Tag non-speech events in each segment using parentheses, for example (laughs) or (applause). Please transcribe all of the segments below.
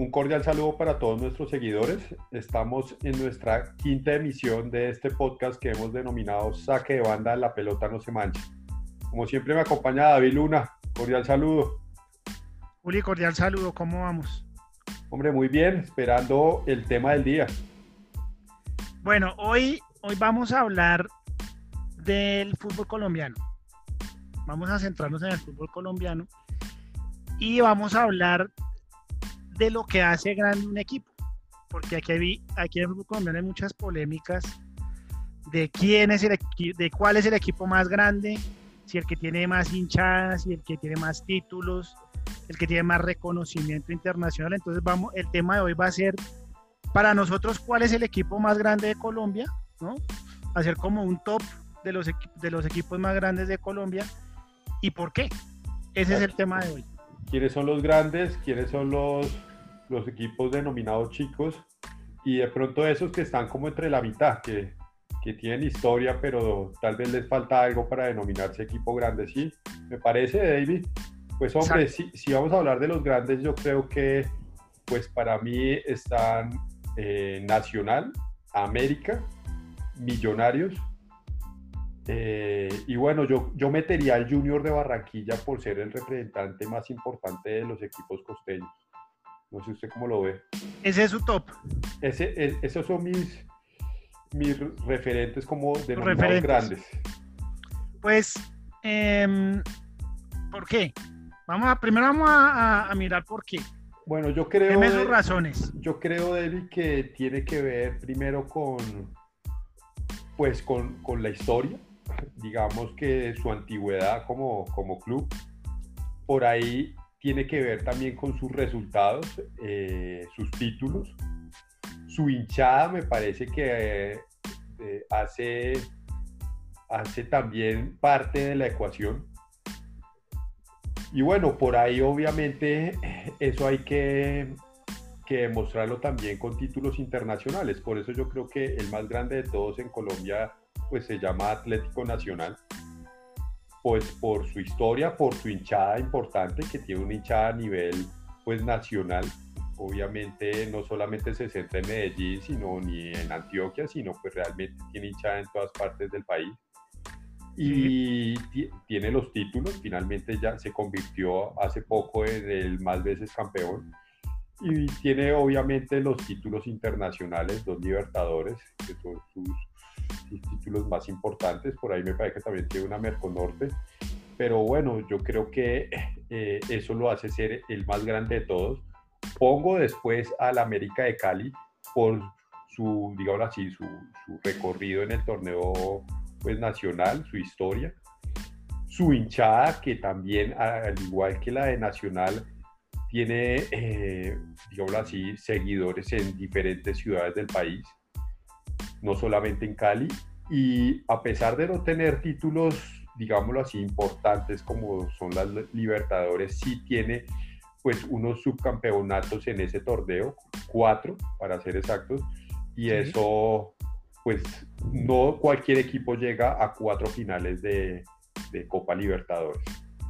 un cordial saludo para todos nuestros seguidores. Estamos en nuestra quinta emisión de este podcast que hemos denominado Saque de Banda, la pelota no se mancha. Como siempre me acompaña David Luna. Cordial saludo. Juli, cordial saludo. ¿Cómo vamos? Hombre, muy bien, esperando el tema del día. Bueno, hoy, hoy vamos a hablar del fútbol colombiano. Vamos a centrarnos en el fútbol colombiano y vamos a hablar de lo que hace grande un equipo. Porque aquí, hay, aquí en el fútbol colombiano hay muchas polémicas de quién es el de cuál es el equipo más grande, si el que tiene más hinchadas, si el que tiene más títulos, el que tiene más reconocimiento internacional. Entonces vamos, el tema de hoy va a ser para nosotros cuál es el equipo más grande de Colombia, ¿no? Hacer como un top de los, de los equipos más grandes de Colombia y por qué. Ese es el tema de hoy. ¿Quiénes son los grandes? ¿Quiénes son los, los equipos denominados chicos? Y de pronto esos que están como entre la mitad, que, que tienen historia, pero tal vez les falta algo para denominarse equipo grande. Sí, me parece, David. Pues hombre, si, si, vamos a hablar de los grandes, yo creo que pues para mí están eh, Nacional, América, Millonarios. Eh, y bueno, yo, yo metería al Junior de Barranquilla por ser el representante más importante de los equipos costeños. No sé usted cómo lo ve. Ese es su top. Ese, esos son mis, mis referentes como de los grandes. Pues, eh, ¿por qué? Vamos a, primero vamos a, mirar por qué. Bueno, yo creo. Deme sus razones. Yo creo, David, que tiene que ver primero con. Pues con, con la historia. Digamos que su antigüedad como, como club. Por ahí tiene que ver también con sus resultados, eh, sus títulos. Su hinchada me parece que eh, hace, hace también parte de la ecuación y bueno, por ahí obviamente eso hay que, que demostrarlo también con títulos internacionales. Por eso yo creo que el más grande de todos en Colombia pues se llama Atlético Nacional. Pues por su historia, por su hinchada importante, que tiene una hinchada a nivel pues nacional. Obviamente no solamente se centra en Medellín, sino ni en Antioquia, sino pues realmente tiene hinchada en todas partes del país. Y tiene los títulos, finalmente ya se convirtió hace poco en el más veces campeón. Y tiene obviamente los títulos internacionales, dos Libertadores, que son sus, títulos más importantes, por ahí me parece que también tiene una Merconorte, pero bueno, yo creo que eh, eso lo hace ser el más grande de todos. Pongo después al América de Cali por su, digamos así, su, su recorrido en el torneo pues, nacional, su historia, su hinchada, que también, al igual que la de Nacional, tiene, eh, digamos así, seguidores en diferentes ciudades del país, no solamente en Cali, y a pesar de no tener títulos, digámoslo así, importantes como son las Libertadores, sí tiene pues unos subcampeonatos en ese torneo, cuatro para ser exactos, y eso pues no cualquier equipo llega a cuatro finales de, Copa Libertadores.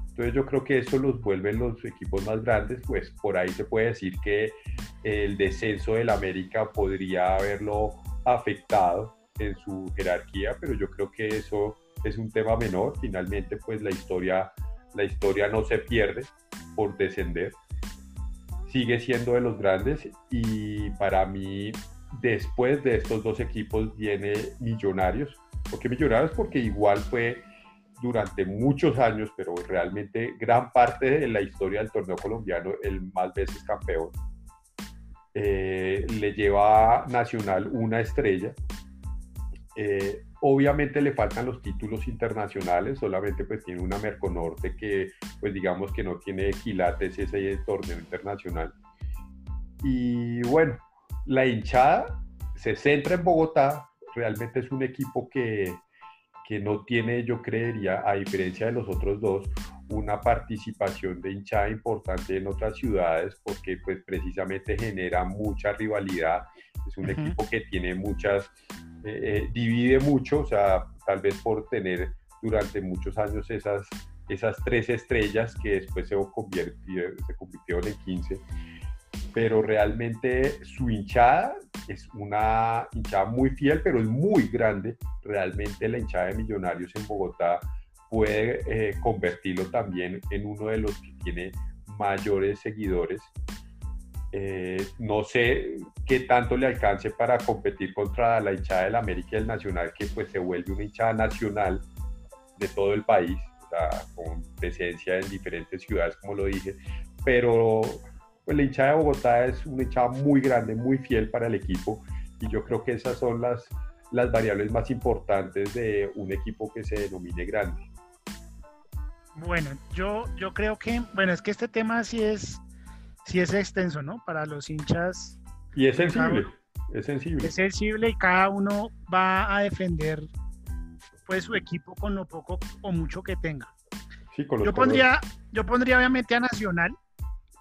Entonces yo creo que eso los vuelve los equipos más grandes, pues por ahí se puede decir que el descenso del América podría haberlo afectado en su jerarquía, pero yo creo que eso es un tema menor. Finalmente, pues la historia, la historia no se pierde por descender. Sigue siendo de los grandes y para mí Después de estos dos equipos viene Millonarios. ¿Por qué Millonarios? Porque igual fue durante muchos años, pero realmente gran parte de la historia del torneo colombiano, el más veces campeón. Eh, le lleva a Nacional una estrella. Eh, obviamente le faltan los títulos internacionales, solamente pues tiene una Merconorte que pues digamos que no tiene quilates ese torneo internacional. Y bueno, la hinchada se centra en Bogotá, realmente es un equipo que, no tiene, yo creería, a diferencia de los otros dos, una participación de hinchada importante en otras ciudades porque pues precisamente genera mucha rivalidad, es un equipo que tiene muchas, eh, eh, divide mucho, o sea, tal vez por tener durante muchos años esas, esas tres estrellas que después se convirtieron, se convirtieron en 15 pero realmente su hinchada es una hinchada muy fiel, pero es muy grande. Realmente la hinchada de Millonarios en Bogotá puede eh, convertirlo también en uno de los que tiene mayores seguidores. Eh, no sé qué tanto le alcance para competir contra la hinchada del América y del Nacional, que pues se vuelve una hinchada nacional de todo el país, con presencia en diferentes ciudades, como lo dije, pero pues, la hinchada de Bogotá es una hinchada muy grande, muy fiel para el equipo, y yo creo que esas son las, las variables más importantes de un equipo que se denomine grande. Bueno, yo, yo creo que, bueno, es que este tema sí es, sí es extenso, ¿no? Para los hinchas. Y es sensible, es sensible. Es sensible y cada uno va a defender pues su equipo con lo poco o mucho que tenga. Sí, con yo pondría, yo pondría obviamente a Nacional,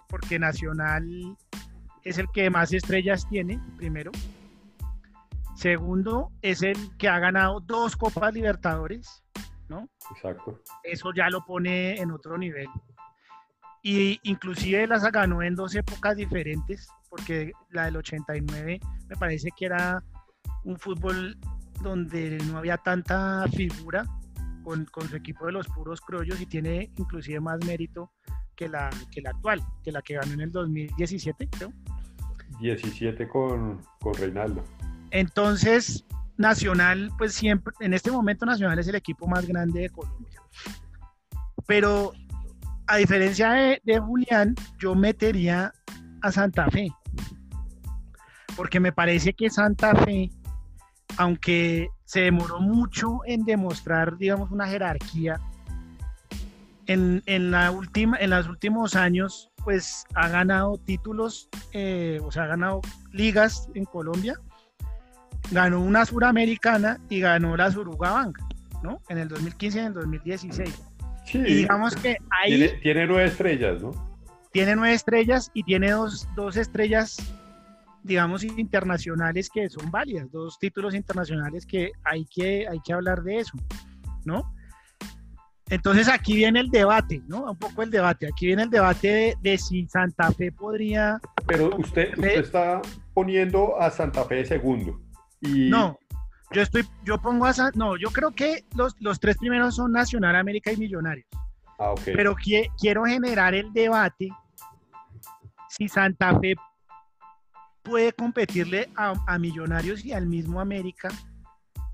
porque Nacional es el que más estrellas tiene, primero. Segundo, es el que ha ganado dos Copas Libertadores. ¿No? Exacto. Eso ya lo pone en otro nivel. Y inclusive las ganó en dos épocas diferentes, porque la del 89 me parece que era un fútbol donde no había tanta figura con, con su equipo de los puros criollos y tiene inclusive más mérito que la, que la actual, que la que ganó en el 2017, creo. 17 con, con Reinaldo. Entonces, Nacional, pues siempre, en este momento Nacional es el equipo más grande de Colombia. Pero a diferencia de, Julián, yo metería a Santa Fe. Porque me parece que Santa Fe, aunque se demoró mucho en demostrar, digamos, una jerarquía, en, la última, en los últimos años, pues ha ganado títulos, eh, o sea, ha ganado ligas en Colombia ganó una suramericana y ganó la Suruga ¿no? En el 2015 y en el 2016. Sí, y digamos que ahí... Tiene, nueve estrellas, ¿no? Tiene nueve estrellas y tiene dos, dos estrellas, digamos, internacionales que son válidas, dos títulos internacionales que hay que, hay que hablar de eso, ¿no? Entonces aquí viene el debate, ¿no? Un poco el debate. Aquí viene el debate de, si Santa Fe podría... Pero usted, usted está poniendo a Santa Fe de segundo. No, yo estoy, yo pongo a, no, yo creo que los, los tres primeros son Nacional, América y Millonarios. Ah, Pero quiero generar el debate si Santa Fe puede competirle a, Millonarios y al mismo América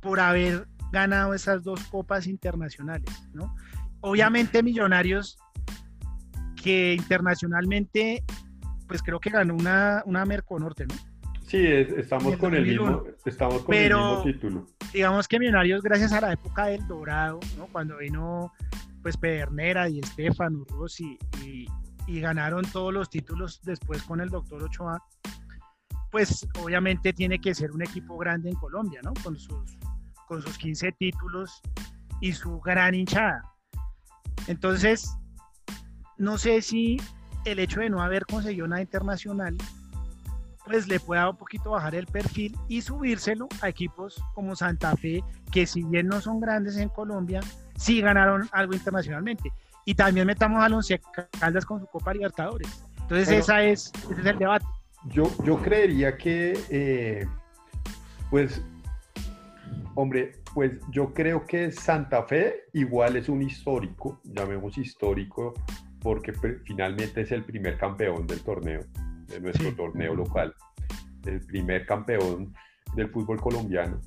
por haber ganado esas dos copas internacionales, ¿no? Obviamente Millonarios que internacionalmente, pues creo que ganó una, una Merconorte, ¿no? Sí, estamos, con el, mismo, estamos con el mismo título. Digamos que Millonarios, gracias a la época del Dorado, ¿no? cuando vino pues Pedernera y Estefano, Rossi y, y ganaron todos los títulos después con el doctor Ochoa, pues obviamente tiene que ser un equipo grande en Colombia, ¿no? Con sus, con sus 15 títulos y su gran hinchada. Entonces, no sé si el hecho de no haber conseguido nada internacional pues le pueda un poquito bajar el perfil y subírselo a equipos como Santa Fe, que si bien no son grandes en Colombia, sí ganaron algo internacionalmente. Y también metamos a Once Caldas con su Copa Libertadores. Entonces esa es, ese es el debate. Yo, yo creería que, eh, pues, hombre, pues yo creo que Santa Fe igual es un histórico, llamemos histórico, porque finalmente es el primer campeón del torneo de nuestro torneo local, el primer campeón del fútbol colombiano.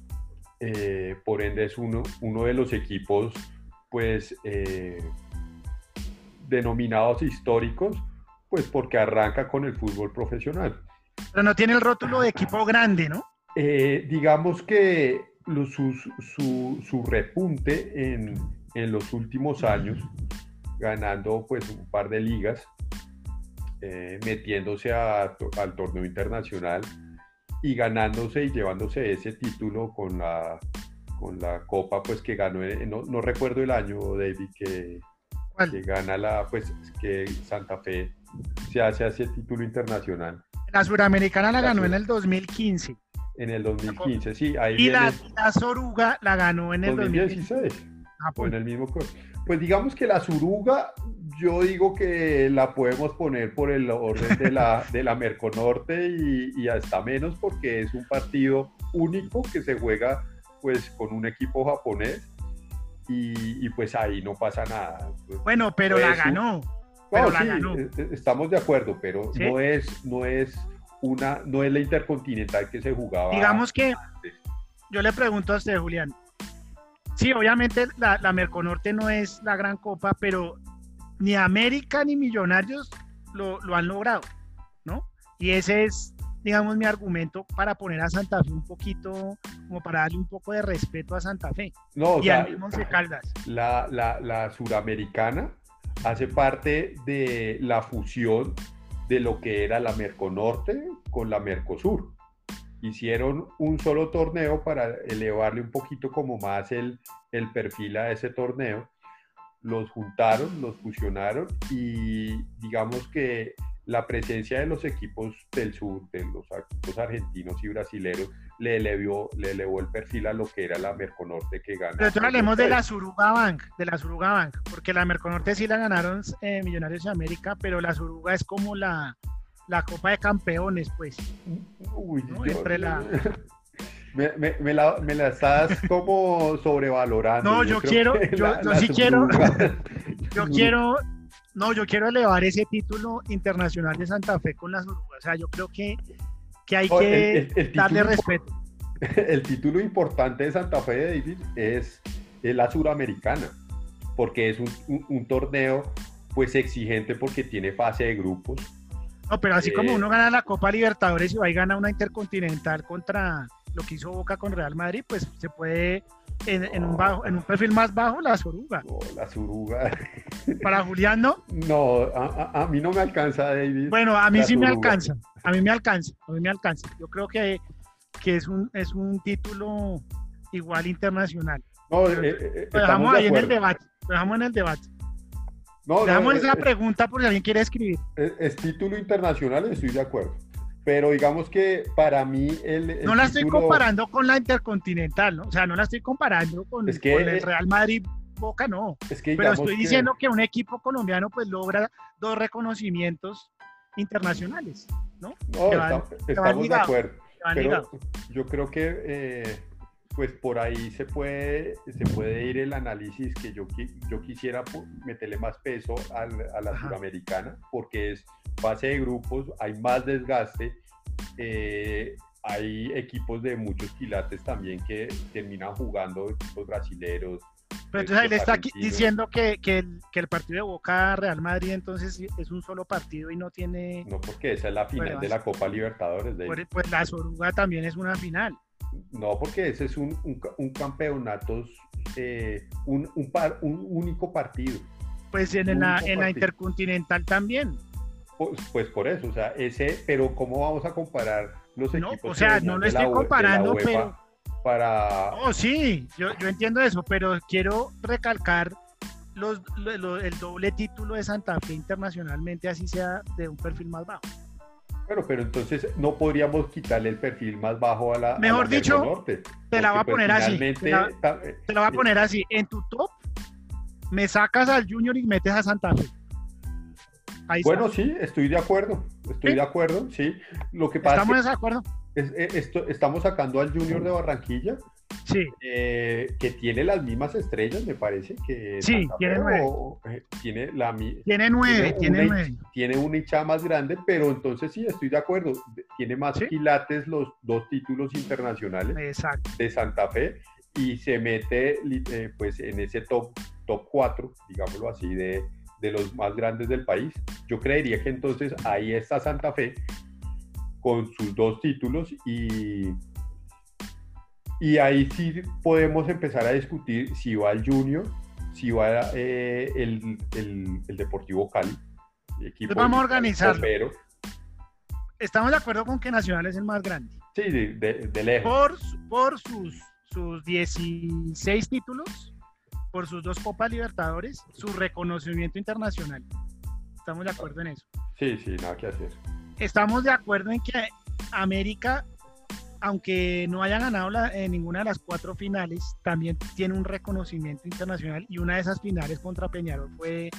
Eh, por ende es uno, uno de los equipos pues eh, denominados históricos, pues porque arranca con el fútbol profesional. Pero no tiene el rótulo de equipo grande, ¿no? Eh, digamos que su, su, su, repunte en, en, los últimos años, ganando pues un par de ligas, eh, metiéndose al torneo internacional y ganándose y llevándose ese título con la, con la copa pues que ganó, no, recuerdo el año David que, que, gana la pues que Santa Fe se hace ese título internacional. La suramericana la, ganó en el 2015. En el 2015, sí. Ahí y la, la, Soruga la ganó en el 2016. 2016. Ah, pues. en el mismo Pues digamos que la Suruga yo digo que la podemos poner por el orden de la, (laughs) de la Merconorte y, y hasta menos porque es un partido único que se juega pues con un equipo japonés y, y pues ahí no pasa nada. Bueno, pero la ganó. no, Pero la sí, ganó. eh, eh, estamos de acuerdo, pero ¿Sí? no es, no es una, no es la intercontinental que se jugaba. Digamos que antes. yo le pregunto a usted, Julián. Sí, obviamente la, la Merconorte no es la gran copa, pero ni América ni Millonarios lo, lo han logrado, ¿no? Y ese es, digamos, mi argumento para poner a Santa Fe un poquito, como para darle un poco de respeto a Santa Fe No, y sea, al mismo Once Caldas. la, la, la suramericana hace parte de la fusión de lo que era la Merconorte con la Mercosur. Hicieron un solo torneo para elevarle un poquito como más el, el perfil a ese torneo. Los juntaron, los fusionaron y digamos que la presencia de los equipos del sur, de los equipos argentinos y brasileños, le elevó, le elevó el perfil a lo que era la Merconorte que gana. Pero hablemos de la Suruga Bank, de la Suruga Bank, porque la Merconorte sí la ganaron eh, Millonarios de América, pero la Suruga es como la, la Copa de Campeones, pues. Uy, ¿no? Entre la- me, me- me la, me la estás (laughs) como sobrevalorando. No, yo quiero- yo- yo sí quiero- (laughs) Yo quiero, no, yo quiero elevar ese título internacional de Santa Fe con la Suruga. O sea, yo creo que, que hay No, que el- el- el darle título- respeto. (laughs) El título importante de Santa Fe de David es, es la suramericana, porque es un, un- un torneo pues exigente porque tiene fase de grupos. No, pero así como eh, uno gana la Copa Libertadores y va y gana una intercontinental contra lo que hizo Boca con Real Madrid, pues se puede en, en un bajo, en un perfil más bajo la Suruga. No, la suruga. (laughs) Para Julián, ¿no? No, a, a- mí no me alcanza, David. Bueno, a mí La sí me alcanza. A mí me alcanza. A mí me alcanza. Yo creo que, que es, un, es un título igual internacional. No, eh, eh, Lo estamos dejamos de ahí en el debate. Lo dejamos en el debate. No, no, Dejamos eh, esa eh, pregunta por si alguien quiere escribir. Es, es título internacional, estoy de acuerdo. Pero digamos que para mí el, el No la estoy comparando con la Intercontinental, ¿no? O sea, no la estoy comparando con, Es que, con el Real Madrid Boca, no. Es que Pero estoy que- diciendo que un equipo colombiano pues logra dos reconocimientos internacionales, ¿no? no, que van- está- que van estamos de acuerdo. que Pero yo creo que eh, pues por ahí se puede, se puede ir el análisis que yo, yo quisiera meterle más peso al- a la Ajá. suramericana, porque es fase de grupos, hay más desgaste, eh, hay equipos de muchos quilates también que terminan jugando, equipos brasileros. Pero entonces ahí le está aquí diciendo que, que el, que el partido de Boca Real Madrid entonces es un solo partido y no tiene... No, porque esa es la final Bueno, de la Copa Libertadores. Pues, pues la Soruga también es una final. No, porque ese es un, un, un campeonato, eh, un, un, par- un único partido. Pues en, la, en la. Intercontinental también. Pues, pues por eso, o sea, ese, pero ¿cómo vamos a comparar los No, equipos? o sea, no lo estoy la comparando, pero- Para. Oh, sí, yo, yo entiendo eso, pero quiero recalcar los, lo- lo- el doble título de Santa Fe internacionalmente, así sea de un perfil más bajo. Bueno, pero entonces no podríamos quitarle el perfil más bajo a la. a Mejor la dicho, Merconorte, Te la voy a pues, poner así. Te la, eh, te la voy a poner así. En tu top, me sacas al Junior y metes a Santa Fe. Ahí Bueno, está. sí, estoy de acuerdo. Estoy ¿Sí? de acuerdo, sí. Lo que pasa ¿Estamos es de acuerdo? que es- es- esto- estamos sacando al Junior de Barranquilla, Sí. eh, que tiene las mismas estrellas, me parece que Sí, Santa tiene Fe, nueve. o- eh, tiene la Tiene nueve, Tiene una- nueve. tiene una hinchada más grande, pero entonces sí, estoy de acuerdo. Tiene más Sí. quilates los dos títulos internacionales Exacto. de Santa Fe y se mete eh, pues en ese top, top 4, digámoslo así, de, de los más grandes del país. Yo creería que entonces ahí está Santa Fe con sus dos títulos y, y ahí sí podemos empezar a discutir si va el Junior, si va eh, el, el- el Deportivo Cali. Equipo Pues vamos a organizarlo. copero. Estamos de acuerdo con que Nacional es el más grande. Sí, de, de- de lejos. Por, por sus, sus 16 títulos, por sus dos Copas Libertadores, su reconocimiento internacional. Estamos de acuerdo en eso. Sí, sí, nada que hacer. Estamos de acuerdo en que América, aunque no haya ganado la- en ninguna de las cuatro finales, también tiene un reconocimiento internacional y una de esas finales contra Peñarol fue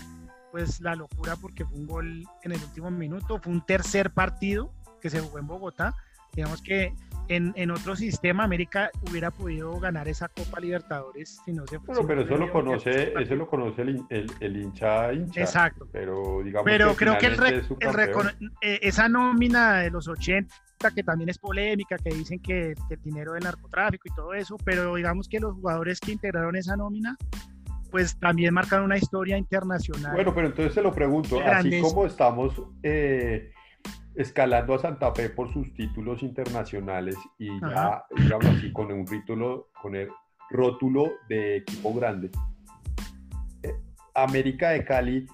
pues la locura porque fue un gol en el último minuto, fue un tercer partido que se jugó en Bogotá. Digamos que en, en, otro sistema América hubiera podido ganar esa Copa Libertadores si no se bueno, pero eso lo conoce eso lo conoce el, el, hincha hincha exacto. pero digamos pero creo que el, eh, esa nómina de los 80 que también es polémica que dicen que, que, el dinero del narcotráfico y todo eso pero digamos que los jugadores que integraron esa nómina pues también marcaron una historia internacional. Bueno pero entonces se lo pregunto así como estamos eh, escalando a Santa Fe por sus títulos internacionales y ya, digamos así, con un título, con el rótulo de equipo grande. Eh, América de Cali,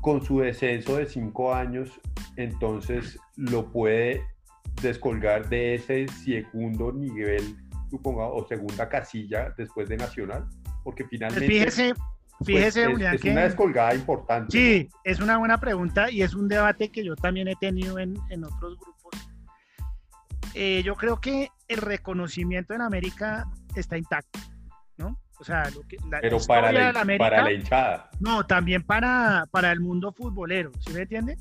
con su descenso de cinco años, entonces lo puede descolgar de ese segundo nivel, supongo, o segunda casilla después de Nacional, porque finalmente... Fíjese, pues, Fíjese, es, una descolgada importante. Sí, es una buena pregunta y es un debate que yo también he tenido en, otros grupos. Eh, yo creo que el reconocimiento en América está intacto, ¿no? O sea, lo que, la, Pero para la, para la hinchada. No, también para, para el mundo futbolero, ¿sí me entiende?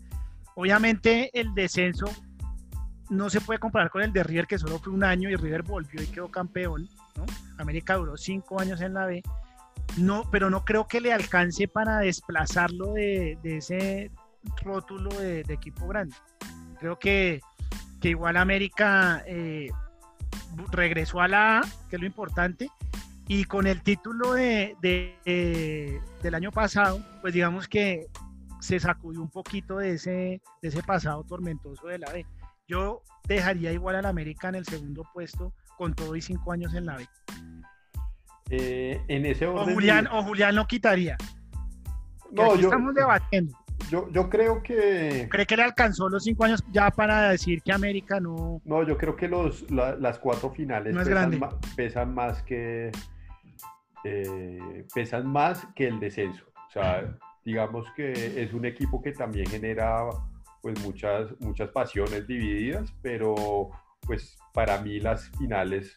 Obviamente el descenso no se puede comparar con el de River, que solo fue un año y River volvió y quedó campeón, ¿no? América duró cinco años en la B no, pero no creo que le alcance para desplazarlo de, ese rótulo de, equipo grande. Creo que, igual América eh, regresó a la A, que es lo importante, y con el título de, del año pasado, pues digamos que se sacudió un poquito de ese, de ese pasado tormentoso de la B. Yo dejaría igual al América en el segundo puesto con todo y cinco años en la B. Eh, en ese orden. O Julián, o Julián lo quitaría. No, yo, estamos debatiendo. Yo, yo creo que. ¿Cree que le alcanzó los cinco años ya para decir que América no.? No, yo creo que los, las cuatro finales pesan, más que. Eh, pesan más que el descenso. O sea, digamos que es un equipo que también genera pues muchas, muchas pasiones divididas, pero pues para mí las finales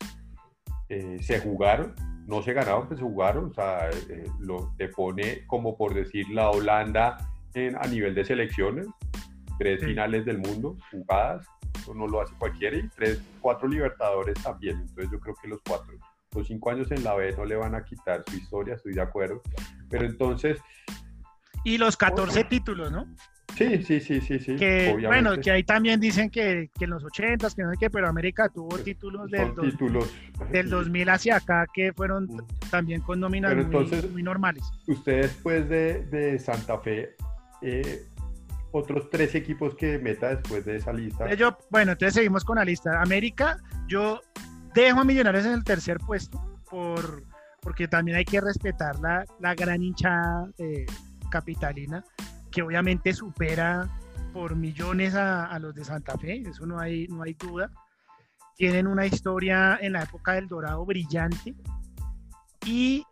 eh, se jugaron no se ganaron, pues se jugaron, o sea, eh, lo, te pone como por decir la Holanda en, a nivel de selecciones, tres finales del mundo jugadas, eso no lo hace cualquiera, y tres, cuatro libertadores también, entonces yo creo que los cuatro, los cinco años en la B no le van a quitar su historia, estoy de acuerdo, pero entonces... Y los 14 títulos, ¿no? Sí, sí, sí, sí, sí. Que, bueno, que ahí también dicen que, que en los 80 que no sé qué, pero América tuvo títulos del, títulos. del 2000 hacia acá que fueron mm. también con nóminas muy, normales. Usted después de, de Santa Fe, eh, otros tres equipos que meta después de esa lista. Yo, bueno, entonces seguimos con la lista. América, yo dejo a Millonarios en el tercer puesto por, porque también hay que respetar la, la gran hinchada eh, capitalina que obviamente supera por millones a, los de Santa Fe, eso no hay, no hay duda. Tienen una historia en la época del Dorado brillante y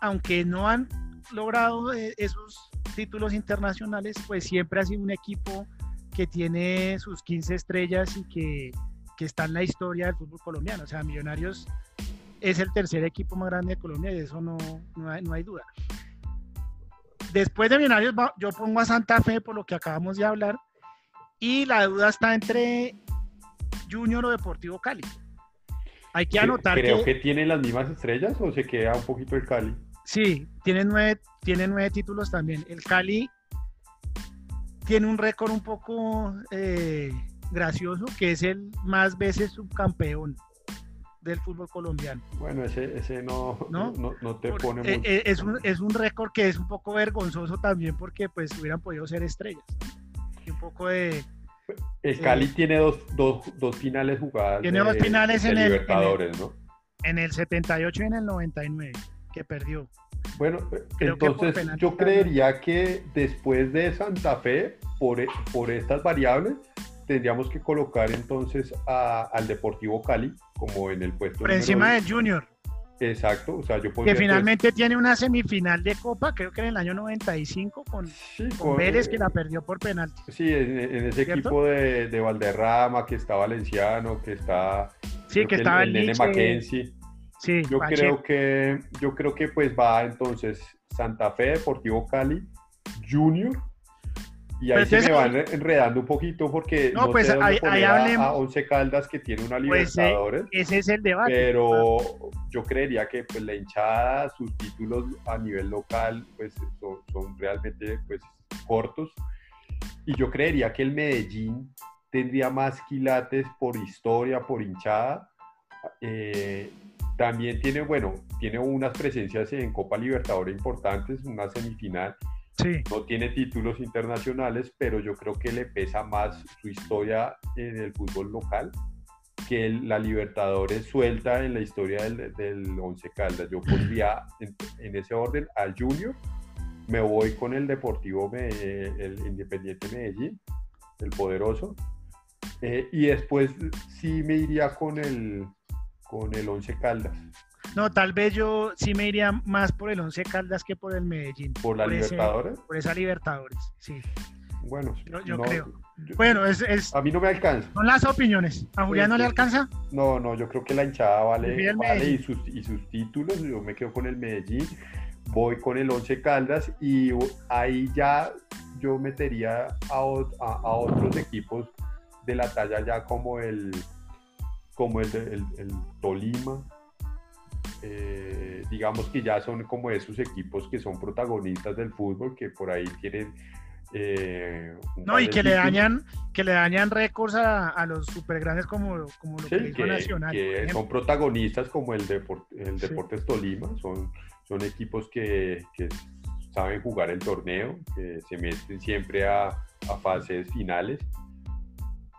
aunque no han logrado eh, esos títulos internacionales, pues siempre ha sido un equipo que tiene sus 15 estrellas y que, que está en la historia del fútbol colombiano. O sea, Millonarios es el tercer equipo más grande de Colombia y de eso no, no, no hay duda. Después de Millonarios, yo pongo a Santa Fe por lo que acabamos de hablar. Y la duda está entre Junior o Deportivo Cali. Hay que anotar Creo que, tiene las mismas estrellas o se queda un poquito el Cali. Sí, tiene nueve, tiene nueve títulos también. El Cali tiene un récord un poco eh, gracioso, que es el más veces subcampeón del fútbol colombiano. Bueno, ese, ese no, ¿No? no, te pone eh, eh, es, un, es un récord que es un poco vergonzoso también porque pues hubieran podido ser estrellas. Y un poco de... El Cali tiene dos, dos, dos, finales jugadas. Tiene dos finales en, el, Libertadores, ¿no? En el 78 y en el 99, que perdió. Bueno, entonces yo creería que después de Santa Fe, por, por estas variables, tendríamos que colocar entonces al Deportivo Cali como en el puesto. Por encima del Junior. Exacto, o sea, yo Que finalmente tiene una semifinal de Copa, creo que en el año 95, con, con, Vélez, que la perdió por penalti. Sí, en, ese equipo de, de, Valderrama, que está Valenciano, que está. Sí, que, estaba el, Nene Mackenzie. Sí, yo creo que yo creo que pues va entonces Santa Fe, Deportivo Cali, Junior. Y ahí se me van enredando un poquito porque no, pues ahí, hablemos. a Once Caldas que tiene una pues, eh, Libertadores. ese es el debate. Pero yo creería que pues, la hinchada, sus títulos a nivel local, pues son, realmente pues, cortos. Y yo creería que el Medellín tendría más quilates por historia, por hinchada. Eh, también tiene, bueno, tiene unas presencias en Copa Libertadores importantes, una semifinal no tiene títulos internacionales, pero yo creo que le pesa más su historia en el fútbol local que la Libertadores suelta en la historia del, del Once Caldas. Yo pondría en, ese orden al Junior, me voy con el Deportivo, el Independiente Medellín, el poderoso, eh, y después sí me iría con el, con el Once Caldas. No, tal vez yo sí me iría más por el Once Caldas que por el Medellín. ¿Por la Libertadores? por esa Libertadores, sí. Bueno, yo, creo. bueno, es, A mí no me alcanza. Son las opiniones. ¿A Julián no le alcanza? No, no, yo creo que la hinchada vale, vale y, sus, y sus títulos. Yo me quedo con el Medellín. Voy con el Once Caldas y ahí ya yo metería a, a, otros equipos de la talla ya como el como el, el, el Tolima, eh, digamos que ya son como esos equipos que son protagonistas del fútbol, que por ahí tienen... Eh, no, y que le dañan que le dañan récords a, los super grandes como, como lo que, Nacional. Que son protagonistas como el, el Deportes Tolima, son, son equipos que, saben jugar el torneo, que se meten siempre a, a fases finales,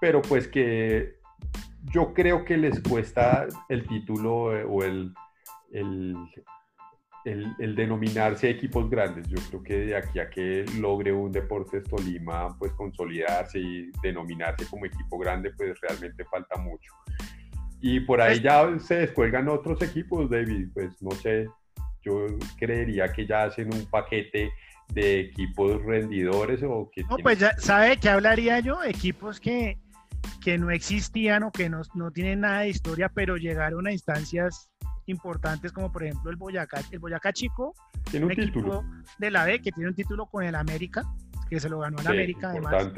pero pues que yo creo que les cuesta el título eh, o el, el, el, denominarse equipos grandes. Yo creo que de aquí a que logre un Deportes Tolima pues consolidarse y denominarse como equipo grande, pues realmente falta mucho. Y por ahí pues ya se descuelgan otros equipos, David, pues no sé, yo creería que ya hacen un paquete de equipos rendidores o que... No, pues ya sabe que hablaría yo, equipos que, que no existían o que no, no tienen nada de historia, pero llegaron a instancias importantes como por ejemplo el Boyacá, el Boyacá Chico, tiene un, título de la B que tiene un título con el América, que se lo ganó el América además.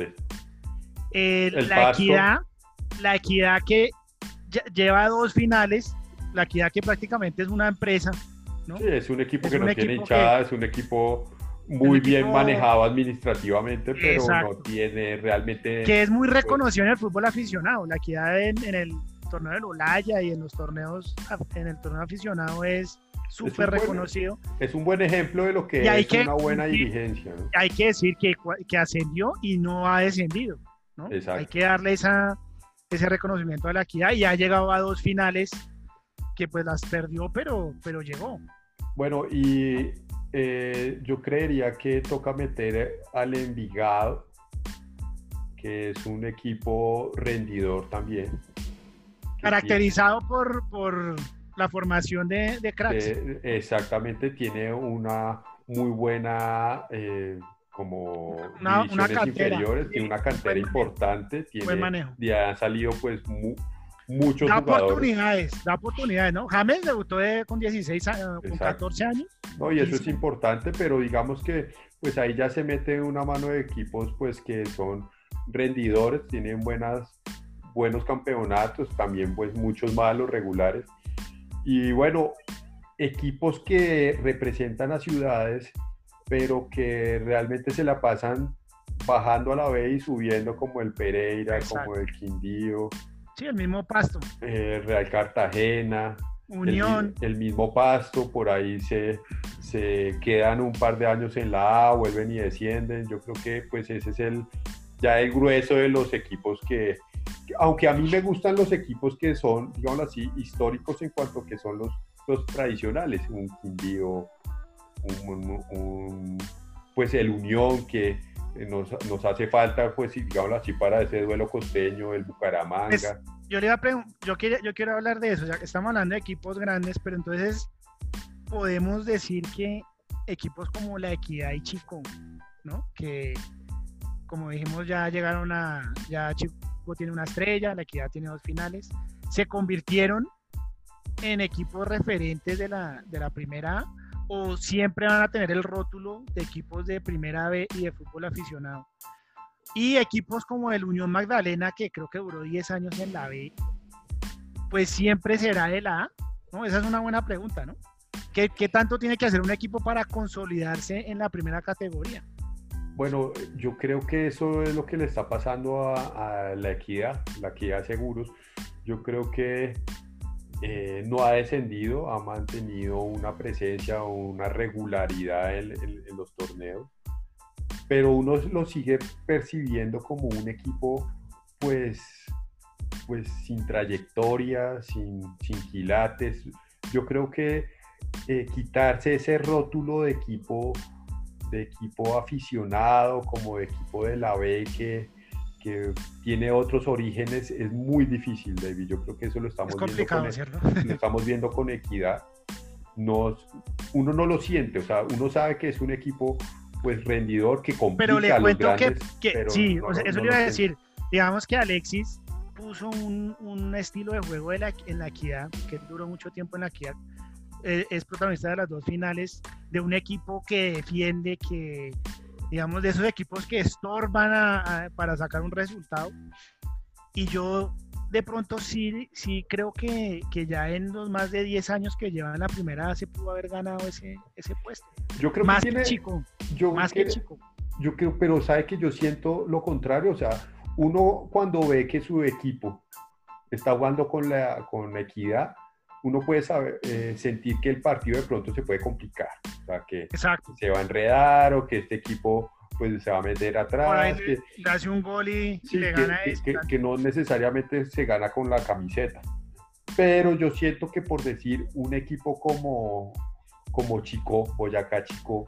la equidad, la equidad que lleva dos finales, la equidad que prácticamente es una empresa. ¿no? Sí, es un equipo que no tiene hinchada, es un equipo muy bien manejado administrativamente, pero no tiene realmente... Que es muy pues reconocido en el fútbol aficionado, la equidad en el torneo del Olaya y en los torneos, en el torneo aficionado es súper reconocido. es un buen ejemplo de lo que es una buena dirigencia. Hay que decir que, que, ascendió y no ha descendido. ¿no? Hay que darle esa, ese reconocimiento a la equidad y ha llegado a dos finales que pues las perdió, pero, pero llegó. Bueno, y eh, yo creería que toca meter al Envigado, que es un equipo rendidor también. Caracterizado por, por la formación de, de cracks. exactamente, tiene una muy buena eh, como una, inferiores, tiene una cantera importante, tiene, buen manejo. Ya han salido pues muchos da jugadores. oportunidades, da oportunidades, ¿no? James debutó con 16 años, con 14 años. No, y eso es importante, pero digamos que pues ahí ya se mete una mano de equipos pues que son rendidores, tienen buenas buenos campeonatos, también pues muchos malos, regulares. Y bueno, equipos que representan a ciudades, pero que realmente se la pasan bajando a la B y subiendo como el Pereira, como el Quindío. Sí, el mismo Pasto. Eh, Real Cartagena. Unión. El, mismo Pasto, por ahí se, se quedan un par de años en la A, vuelven y descienden. Yo creo que pues ese es el, ya el grueso de los equipos que, aunque a mí me gustan los equipos que son, digamos así, históricos en cuanto que son los, los tradicionales, un Quindío, un, pues el Unión que nos, nos, hace falta, pues digamos así, para ese duelo costeño, el Bucaramanga. Pues, yo le yo quiero, yo quiero hablar de eso, ya que estamos hablando de equipos grandes, pero entonces podemos decir que equipos como la Equidad y Chico, ¿no? Que como dijimos ya llegaron a, ya tiene una estrella, la Equidad tiene dos finales, se convirtieron en equipos referentes de la, de la primera o siempre van a tener el rótulo de equipos de primera B y de fútbol aficionado. Y equipos como el Unión Magdalena, que creo que duró 10 años en la B, pues siempre será de la A. ¿no? Esa es una buena pregunta, ¿no? ¿Qué, ¿Qué tanto tiene que hacer un equipo para consolidarse en la primera categoría? Bueno, yo creo que eso es lo que le está pasando a, la equidad, la equidad seguros. Yo creo que eh, no ha descendido, ha mantenido una presencia o una regularidad en, los torneos, pero uno lo sigue percibiendo como un equipo pues, pues sin trayectoria, sin, sin quilates. Yo creo que eh, quitarse ese rótulo de equipo de equipo aficionado, como de equipo de la B que, que tiene otros orígenes, es muy difícil, David. Yo creo que eso lo estamos, viendo, con, e- lo estamos viendo con equidad. Nos, uno no lo siente, o sea, uno sabe que es un equipo pues rendidor que complica Pero le cuento que, sí, eso le iba a decir. Digamos que Alexis puso un, un estilo de juego de la, en la equidad, que duró mucho tiempo en la equidad, eh, es protagonista de las dos finales, de un equipo que defiende, que, digamos, de esos equipos que estorban para sacar un resultado. Y yo de pronto sí, sí creo que, que, ya en los más de 10 años que llevan la primera se pudo haber ganado ese, ese puesto. Yo creo más que, chico. Yo más que, chico. Yo creo, pero sabe que yo siento lo contrario, o sea, uno cuando ve que su equipo está jugando con la, con equidad, uno puede saber, eh, sentir que el partido de pronto se puede complicar, o sea, que se va a enredar o que este equipo pues se va a meter atrás. que, le hace un gol y le gana que, que, no necesariamente se gana con la camiseta. Pero yo siento que por decir un equipo como, como Chico, Boyacá Chico,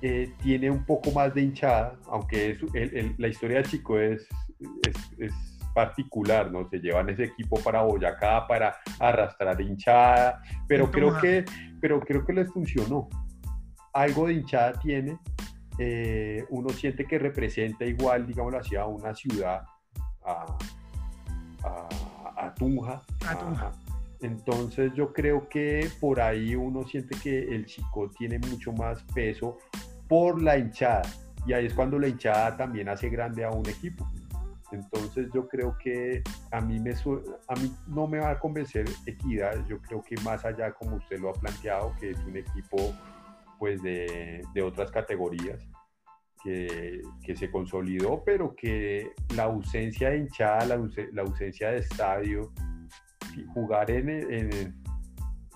eh, tiene un poco más de hinchada, aunque es, la historia de Chico es, es particular, ¿no? Se llevan ese equipo para Boyacá, para arrastrar hinchada, pero creo que, pero creo que les funcionó. Algo de hinchada tiene, eh, uno siente que representa igual, digamos así, a una ciudad, a, a, Tunja. Entonces yo creo que por ahí uno siente que el chico tiene mucho más peso por la hinchada. Y ahí es cuando la hinchada también hace grande a un equipo. Entonces yo creo que a mí, me, a mí no me va a convencer Equidad, yo creo que más allá como usted lo ha planteado, que es un equipo pues de, de otras categorías, que, que, se consolidó, pero que la ausencia de hinchada, la, la ausencia de estadio, jugar en, en,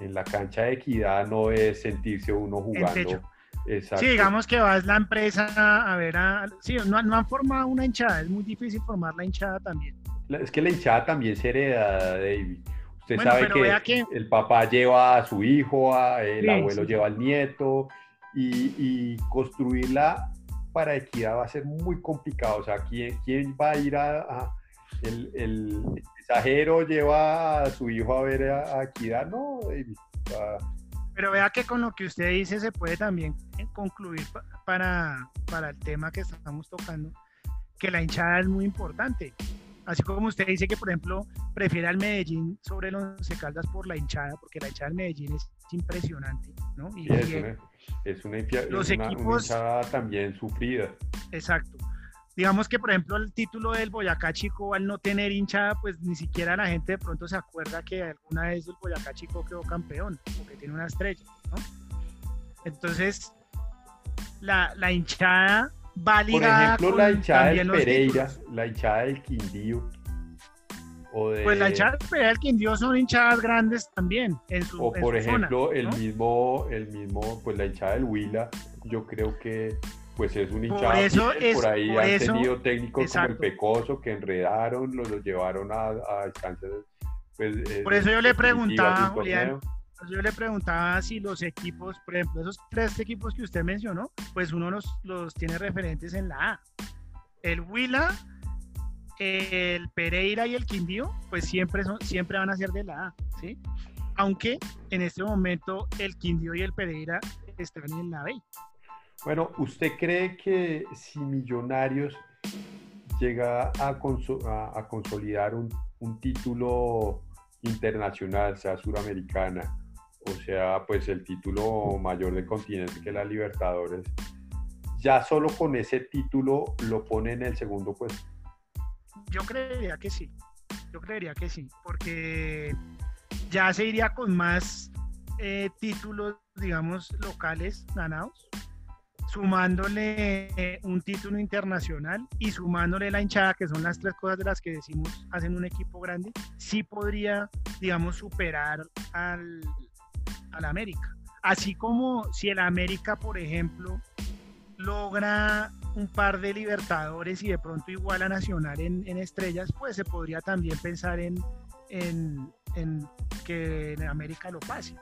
en, la cancha de equidad no es sentirse uno jugando Sí, digamos que vas la empresa a ver a... Sí, no, han formado una hinchada, es muy difícil formar la hinchada también. Es que la hinchada también se hereda, David. Usted sabe que, el papá lleva a su hijo, el abuelo lleva al nieto, y, construirla para equidad va a ser muy complicado. O sea, ¿quién, quién va a ir a... el, el, mensajero lleva a su hijo a ver a, equidad? No, David. Pero vea que con lo que usted dice se puede también concluir para, para el tema que estamos tocando, que la hinchada es muy importante. Así como usted dice que, por ejemplo, prefiere al Medellín sobre los Once Caldas por la hinchada, porque la hinchada del Medellín es impresionante, ¿no? Y, es, una, es, una, los equipos, hinchada también sufrida. Exacto digamos que por ejemplo el título del Boyacá Chico al no tener hinchada pues ni siquiera la gente de pronto se acuerda que alguna vez el Boyacá Chico quedó campeón porque tiene una estrella ¿no? entonces la, la hinchada va ligada por ejemplo la hinchada del Pereira la hinchada del Quindío pues la hinchada del Pereira del Quindío son hinchadas grandes también en su o por ejemplo el mismo el mismo pues la hinchada del Huila yo creo que pues es un hinchado. Por, ahí han tenido técnicos como el Pecoso que enredaron, los, llevaron a, a distancias. Pues, eh, por eso yo le preguntaba, Julián, yo le preguntaba si los equipos, por ejemplo, esos tres equipos que usted mencionó, pues uno los, los tiene referentes en la A. El Huila, el Pereira y el Quindío, pues siempre, son, siempre van a ser de la A, ¿sí? Aunque en este momento el Quindío y el Pereira están en la B. Bueno, ¿usted cree que si Millonarios llega a, consolidar un, título internacional, sea suramericana o sea, pues el título mayor del continente que la Libertadores, ya solo con ese título lo pone en el segundo puesto. Yo creería que sí, yo creería que sí, porque ya se iría con más eh, títulos, digamos, locales ganados, sumándole eh, un título internacional y sumándole la hinchada, que son las tres cosas de las que decimos hacen un equipo grande, sí podría, digamos, superar al, al América. Así como si el América, por ejemplo, logra un par de Libertadores y de pronto igual a Nacional en, estrellas, pues se podría también pensar en, en, en que en América lo pase.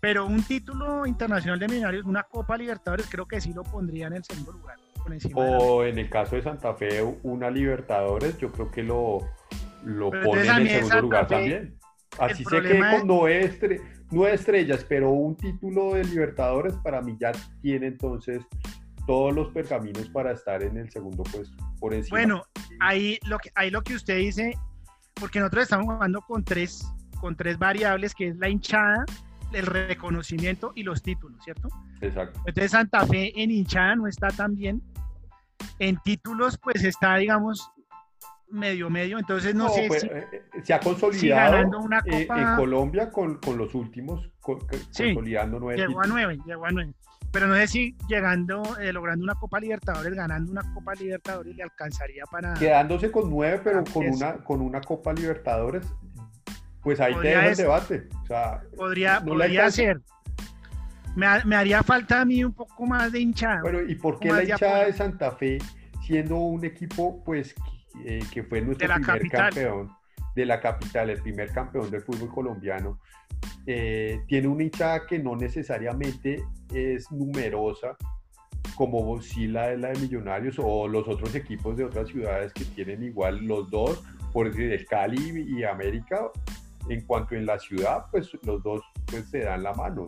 Pero un título internacional de Millonarios, una Copa Libertadores, creo que sí lo pondría en el segundo lugar. o en el caso de Santa Fe, una Libertadores, yo creo que lo, lo pone en el segundo lugar también. Así sé que con nueve, estrellas, pero un título de Libertadores para mí ya tiene entonces todos los pergaminos para estar en el segundo puesto por encima. Bueno, ahí lo que, ahí lo que usted dice, porque nosotros estamos jugando con tres, con tres variables, que es la hinchada, el reconocimiento y los títulos, ¿cierto? Exacto. Entonces Santa Fe en hinchada no está tan bien. En títulos, pues está, digamos, medio medio, entonces no, sé pues, si, eh, eh, se ha consolidado una eh, en Colombia con, con los últimos, consolidando nueve. Llegó a nueve, llegó a nueve. Pero no sé si llegando, logrando una Copa Libertadores, ganando una Copa Libertadores, le alcanzaría para. Quedándose con nueve, pero con una, con una Copa Libertadores, pues ahí te dejo el debate. O sea, podría podría ser. Me, me, haría falta a mí un poco más de hinchada. Pero, ¿y por qué la hinchada de Santa Fe, siendo un equipo, pues, eh, que fue nuestro primer campeón de la capital, el primer campeón del fútbol colombiano, eh, tiene una hinchada que no necesariamente es numerosa, como si la de la de Millonarios o los otros equipos de otras ciudades que tienen igual los dos, por decir, el Cali y América, en cuanto en la ciudad, pues los dos pues se dan la mano,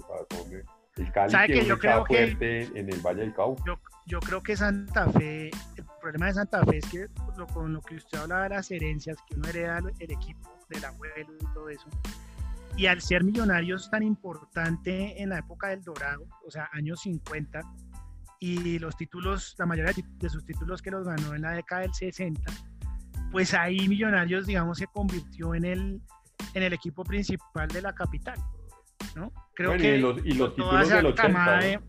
el Cali que yo fuerte en el Valle del Cauca. Yo, creo que Santa Fe, el problema de Santa Fe es que con lo que usted hablaba de las herencias, que uno hereda el equipo del abuelo y todo eso, y al ser millonarios tan importante en la época del Dorado, o sea, años 50, y los títulos, la mayoría de sus títulos que los ganó en la década del 60, pues ahí Millonarios, digamos, se convirtió en el, en el equipo principal de la capital, ¿no? Creo que y los, y los títulos del 80,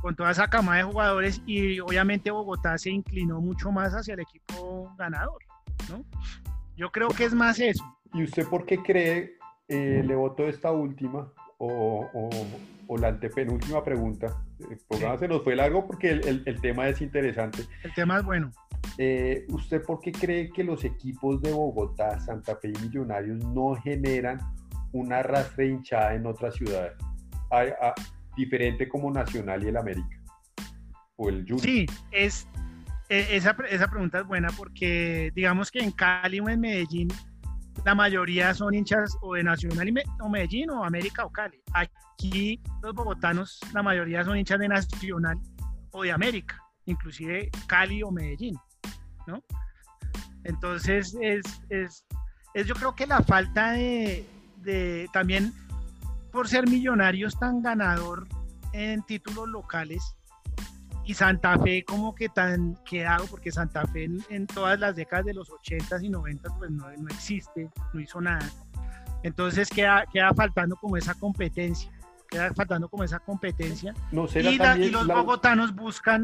con toda esa cama de jugadores y obviamente Bogotá se inclinó mucho más hacia el equipo ganador, ¿no? Yo creo que es más eso. ¿Y usted por qué cree eh, le voto esta última o, o, la antepenúltima pregunta. El programa se nos fue largo porque el, el, tema es interesante. El tema es bueno. Eh, ¿Usted por qué cree que los equipos de Bogotá, Santa Fe y Millonarios no generan una rastre hinchada en otras ciudades? diferente como Nacional y el América. O el Junior. Sí, es, e, esa, esa pregunta es buena porque digamos que en Cali o en Medellín la mayoría son hinchas o de Nacional o Medellín o América o Cali. Aquí los bogotanos, la mayoría son hinchas de Nacional o de América, inclusive Cali o Medellín, ¿no? Entonces es, es, es yo creo que la falta de, de, también por ser millonarios tan ganador en títulos locales, y Santa Fe como que tan quedado, porque Santa Fe en, todas las décadas de los 80s y 90 pues no, no existe, no hizo nada. Entonces queda, queda faltando como esa competencia, queda faltando como esa competencia. No, y, y, los bogotanos buscan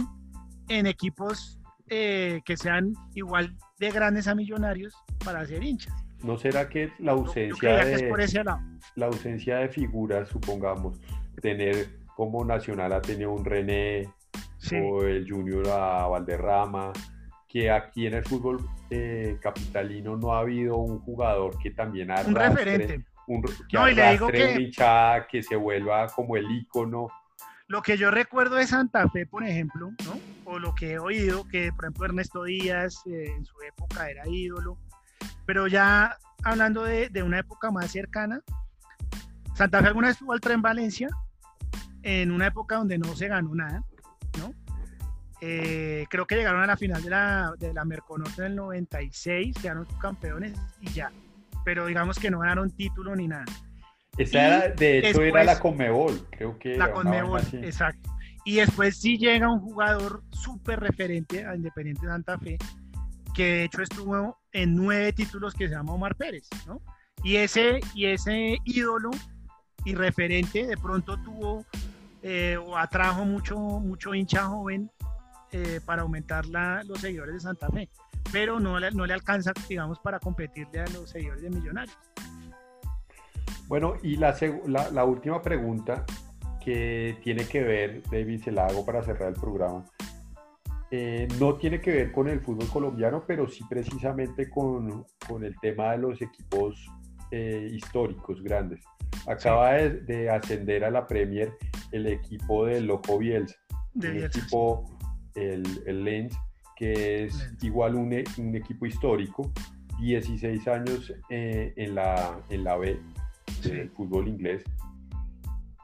en equipos eh, que sean igual de grandes a millonarios para ser hinchas. ¿No será que la ausencia, de, la ausencia de figuras, supongamos, tener como Nacional ha tenido un René, o el Junior a Valderrama, que aquí en el fútbol eh, capitalino no ha habido un jugador que también arrastre, un referente. Un, que no, que, que se vuelva como el ícono. Lo que yo recuerdo de Santa Fe, por ejemplo, ¿no? o lo que he oído, que por ejemplo Ernesto Díaz eh, en su época era ídolo, pero ya hablando de, de, una época más cercana, Santa Fe alguna vez estuvo al tren Valencia en una época donde no se ganó nada. Eh, creo que llegaron a la final de la, de la Merconorte del 96, quedaron campeones y ya. Pero digamos que no ganaron título ni nada. Esa era, de hecho era la Conmebol, creo que. La Conmebol, exacto. Y después sí llega un jugador súper referente a Independiente Santa Fe, que de hecho estuvo en nueve títulos que se llama Omar Pérez, ¿no? Y ese, y ese ídolo y referente de pronto tuvo eh, o atrajo mucho, mucho hincha joven eh, para aumentar la, los seguidores de Santa Fe, pero no le, no le alcanza, digamos, para competirle a los seguidores de Millonarios. Bueno, y la, la, la última pregunta que tiene que ver, David, se la hago para cerrar el programa. Eh, no tiene que ver con el fútbol colombiano, pero sí precisamente con, con el tema de los equipos eh, históricos grandes. Acaba de, ascender a la Premier el equipo del Loco Bielsa, el equipo, el, el, Lens, que es igual un, un, equipo histórico, 16 años eh, en, la, en la B del fútbol inglés.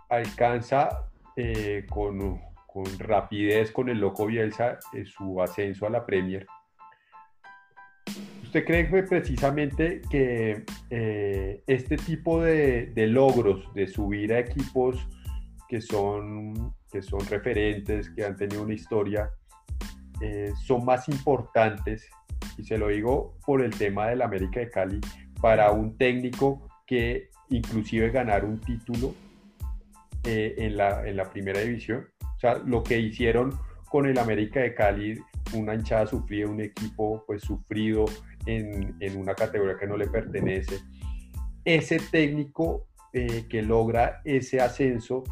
Alcanza eh, con, rapidez con el loco Bielsa eh, su ascenso a la Premier. ¿Usted cree que precisamente que eh, este tipo de, logros de subir a equipos que son, que son referentes, que han tenido una historia, son más importantes, y se lo digo por el tema del América de Cali, para un técnico que inclusive ganar un título eh, en, la, en la primera división. O sea, lo que hicieron con el América de Cali, una hinchada sufrida, un equipo pues sufrido en, en una categoría que no le pertenece. Ese técnico eh, que logra ese ascenso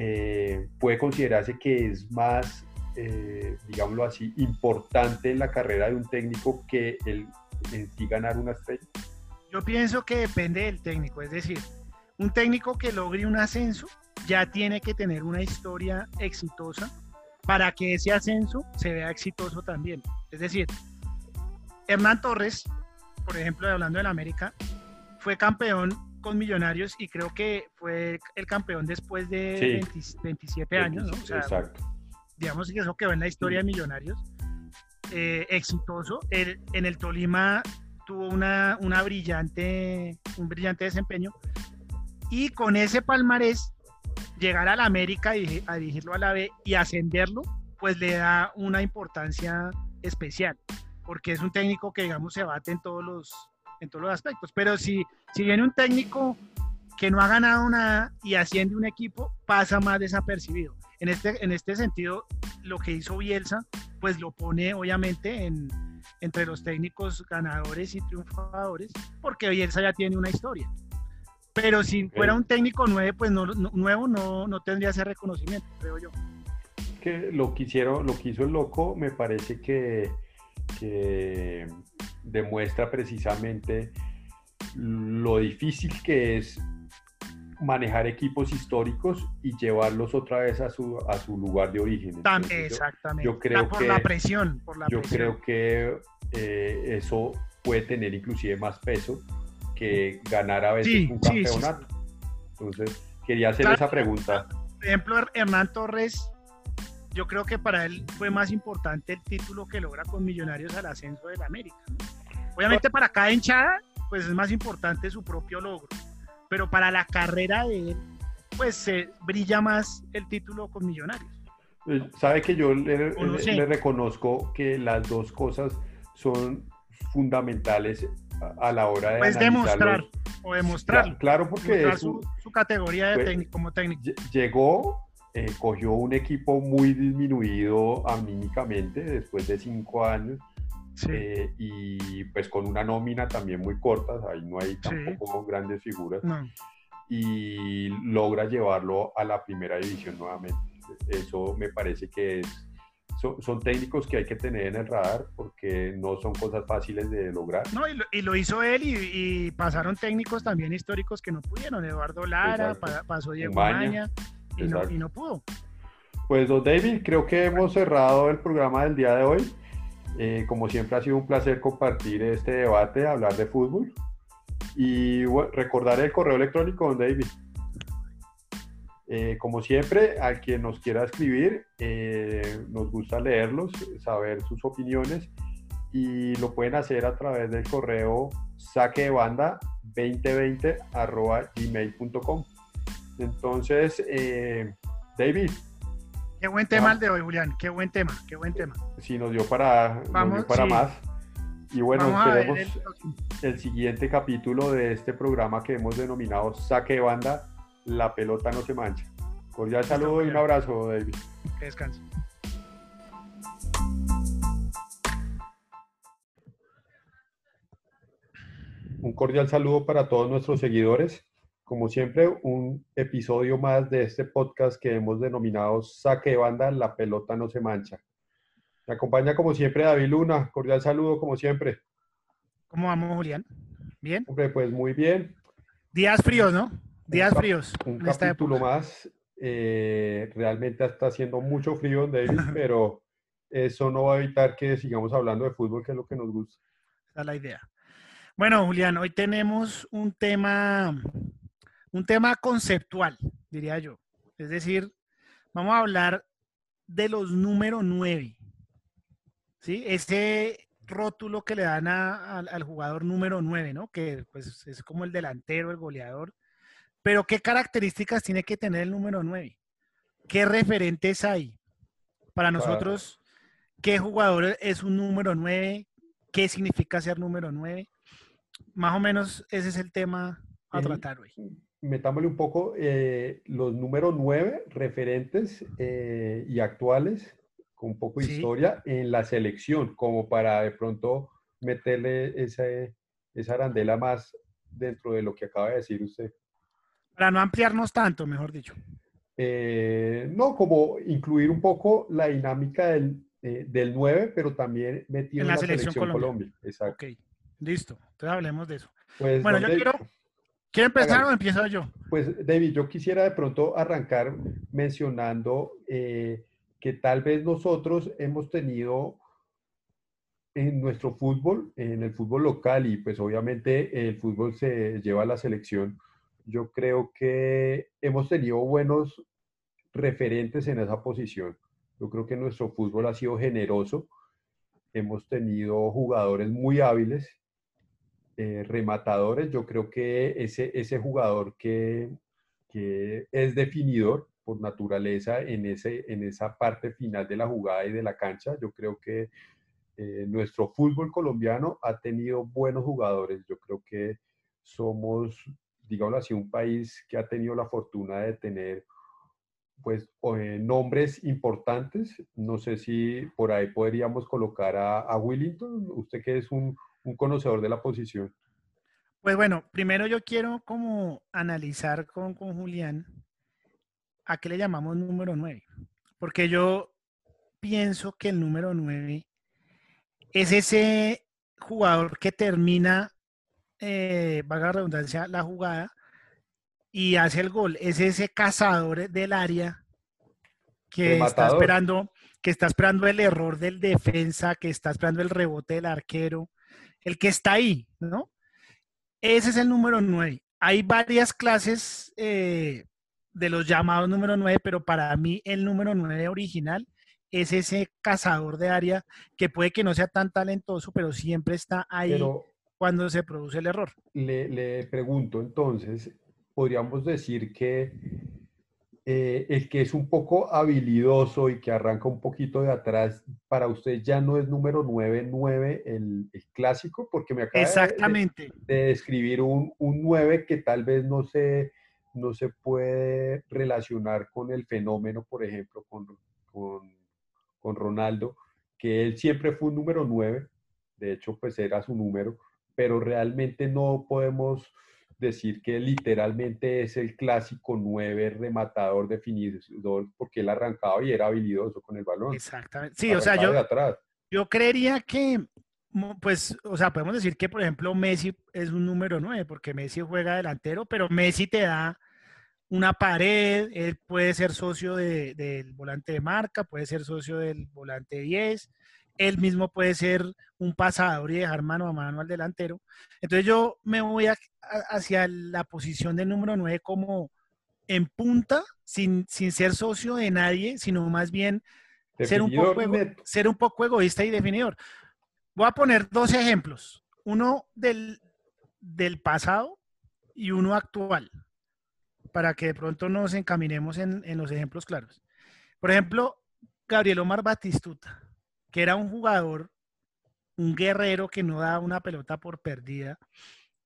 eh, puede considerarse que es más, digámoslo así, importante en la carrera de un técnico que el en sí ganar una estrella. Yo pienso que depende del técnico, es decir, un técnico que logre un ascenso ya tiene que tener una historia exitosa para que ese ascenso se vea exitoso también. Es decir, Hernán Torres, por ejemplo, hablando del América, fue campeón con Millonarios y creo que fue el campeón después de 27 años, ¿no? exacto. Digamos que eso quedó en la historia de Millonarios. Eh, exitoso. en el Tolima tuvo una, una brillante, un brillante desempeño. Y con ese palmarés llegar a la América y a dirigirlo a la B y ascenderlo, pues le da una importancia especial, porque es un técnico que, digamos, se bate en todos los, en todos los aspectos. Pero si, si viene un técnico que no ha ganado nada y asciende un equipo, pasa más desapercibido. En este, en este sentido, lo que hizo Bielsa, pues lo pone obviamente en, entre los técnicos ganadores y triunfadores, porque Bielsa ya tiene una historia. Pero si fuera un técnico nuevo, pues no, nuevo no, no, tendría ese reconocimiento, creo yo. Que lo que, lo que hizo el loco me parece que, demuestra precisamente lo difícil que es manejar equipos históricos y llevarlos otra vez a su, a su lugar de origen. exactamente. Yo, creo por la presión. Por la yo creo que eh, eso puede tener inclusive más peso que ganar a veces un campeonato. Entonces, quería hacer esa pregunta. Por ejemplo, Hernán Torres, yo creo que para él fue más importante el título que logra con Millonarios al ascenso del América. Obviamente para cada hinchada, pues es más importante su propio logro, pero para la carrera de él, pues se brilla más el título con Millonarios. Pues, sabe que yo le, le reconozco que las dos cosas son fundamentales a la hora de... Pues demostrar o demostrar. Claro, porque su, categoría de técnico, como técnico. Llegó, eh, cogió un equipo muy disminuido anímicamente después de cinco años. Eh, y pues con una nómina también muy corta, ahí no hay tampoco grandes figuras, y logra llevarlo a la primera división nuevamente. Eso me parece que es son, técnicos que hay que tener en el radar porque no son cosas fáciles de lograr. No, y lo, hizo él y, pasaron técnicos también históricos que no pudieron. Eduardo Lara, pasó Diego Maña, y, no, pudo. Pues, don David, creo que hemos cerrado el programa del día de hoy. Eh, como siempre ha sido un placer compartir este debate, hablar de fútbol. Y recordar el correo electrónico, don David. Eh, como siempre, a quien nos quiera escribir, eh, nos gusta leerlos, saber sus opiniones y lo pueden hacer a través del correo saquebanda 2020 gmail.com. Entonces, David. Qué buen tema el de hoy, Julián. Qué buen tema, qué buen tema. Sí, nos dio para, nos dio para más. Y bueno, esperemos el... siguiente capítulo de este programa que hemos denominado Saque de Banda, La Pelota No Se Mancha. Cordial saludo y un abrazo, David. Que descanse. Un cordial saludo para todos nuestros seguidores. Como siempre, un episodio más de este podcast que hemos denominado Saque de Banda, La Pelota No Se Mancha. Me acompaña como siempre David Luna. Cordial saludo como siempre. ¿Cómo vamos, Julián? ¿Bien? Hombre, pues muy bien. Días fríos, ¿no? Días fríos. Un capítulo más. Eh, realmente está haciendo mucho frío David, (laughs) pero eso no va a evitar que sigamos hablando de fútbol, que es lo que nos gusta. Esa es la idea. Bueno, Julián, hoy tenemos un tema, un tema conceptual, diría yo. Es decir, vamos a hablar de los número 9. ¿sí? Ese rótulo que le dan al jugador número 9, ¿no? Que pues, es como el delantero, el goleador. Pero ¿qué características tiene que tener el número 9? ¿Qué referentes hay? Para nosotros, ¿qué jugador es un número 9? ¿Qué significa ser número 9? Más o menos ese es el tema a tratar hoy. Metámosle un poco eh, los números 9 referentes eh, y actuales con un poco de historia en la selección, como para de pronto meterle esa, esa arandela más dentro de lo que acaba de decir usted. Para no ampliarnos tanto, mejor dicho. Eh, no, como incluir un poco la dinámica del, eh, del 9, pero también metido en, la, selección, Colombia. Exacto. Ok, listo. Entonces hablemos de eso. Pues, bueno, yo quiero... ¿Quiere empezar o empiezo yo? Pues, David, yo quisiera de pronto arrancar mencionando eh, que tal vez nosotros hemos tenido en nuestro fútbol, en el fútbol local y pues obviamente el fútbol se lleva a la selección, yo creo que hemos tenido buenos referentes en esa posición. Yo creo que nuestro fútbol ha sido generoso, hemos tenido jugadores muy hábiles, eh, rematadores, yo creo que ese, ese jugador que, que es definidor, por naturaleza en, ese, en esa parte final de la jugada y de la cancha. Yo creo que eh, nuestro fútbol colombiano ha tenido buenos jugadores. Yo creo que somos, digamos así, un país que ha tenido la fortuna de tener pues eh, nombres importantes. No sé si por ahí podríamos colocar a, a Willington, usted que es un, un, conocedor de la posición. Pues bueno, primero yo quiero como analizar con, con Julián ¿a qué le llamamos número 9? Porque yo pienso que el número 9 es ese jugador que termina, eh, valga la redundancia, la jugada y hace el gol. Es ese cazador del área que está esperando, que está esperando el error del defensa, que está esperando el rebote del arquero, el que está ahí, ¿no? Ese es el número 9. Hay varias clases eh, de los llamados número 9, pero para mí el número 9 original es ese cazador de área que puede que no sea tan talentoso, pero siempre está ahí cuando se produce el error. Le, le pregunto entonces, podríamos decir que eh, el que es un poco habilidoso y que arranca un poquito de atrás, para usted ya no es número 9-9 el, el, clásico, porque me acaba Exactamente. De, de, describir un, un 9 que tal vez no se no se puede relacionar con el fenómeno, por ejemplo, con, con, Ronaldo, que él siempre fue un número 9, de hecho, pues era su número, pero realmente no podemos decir que literalmente es el clásico 9 rematador definidor porque él arrancaba y era habilidoso con el balón. Exactamente. Sí, o sea, yo, yo creería que, pues, o sea, podemos decir que, por ejemplo, Messi es un número 9 porque Messi juega delantero, pero Messi te da una pared, él puede ser socio del volante de marca, puede ser socio del volante 10, él mismo puede ser un pasador y dejar mano a mano al delantero. Entonces yo me voy hacia la posición del número 9 como en punta, sin, sin ser socio de nadie, sino más bien ser un, poco ser un poco egoísta y definidor. voy a poner dos ejemplos, uno del, del pasado y uno actual, para que de pronto nos encaminemos en, en los ejemplos claros. Por ejemplo, Gabriel Omar Batistuta, que era un jugador, un guerrero que no daba una pelota por perdida,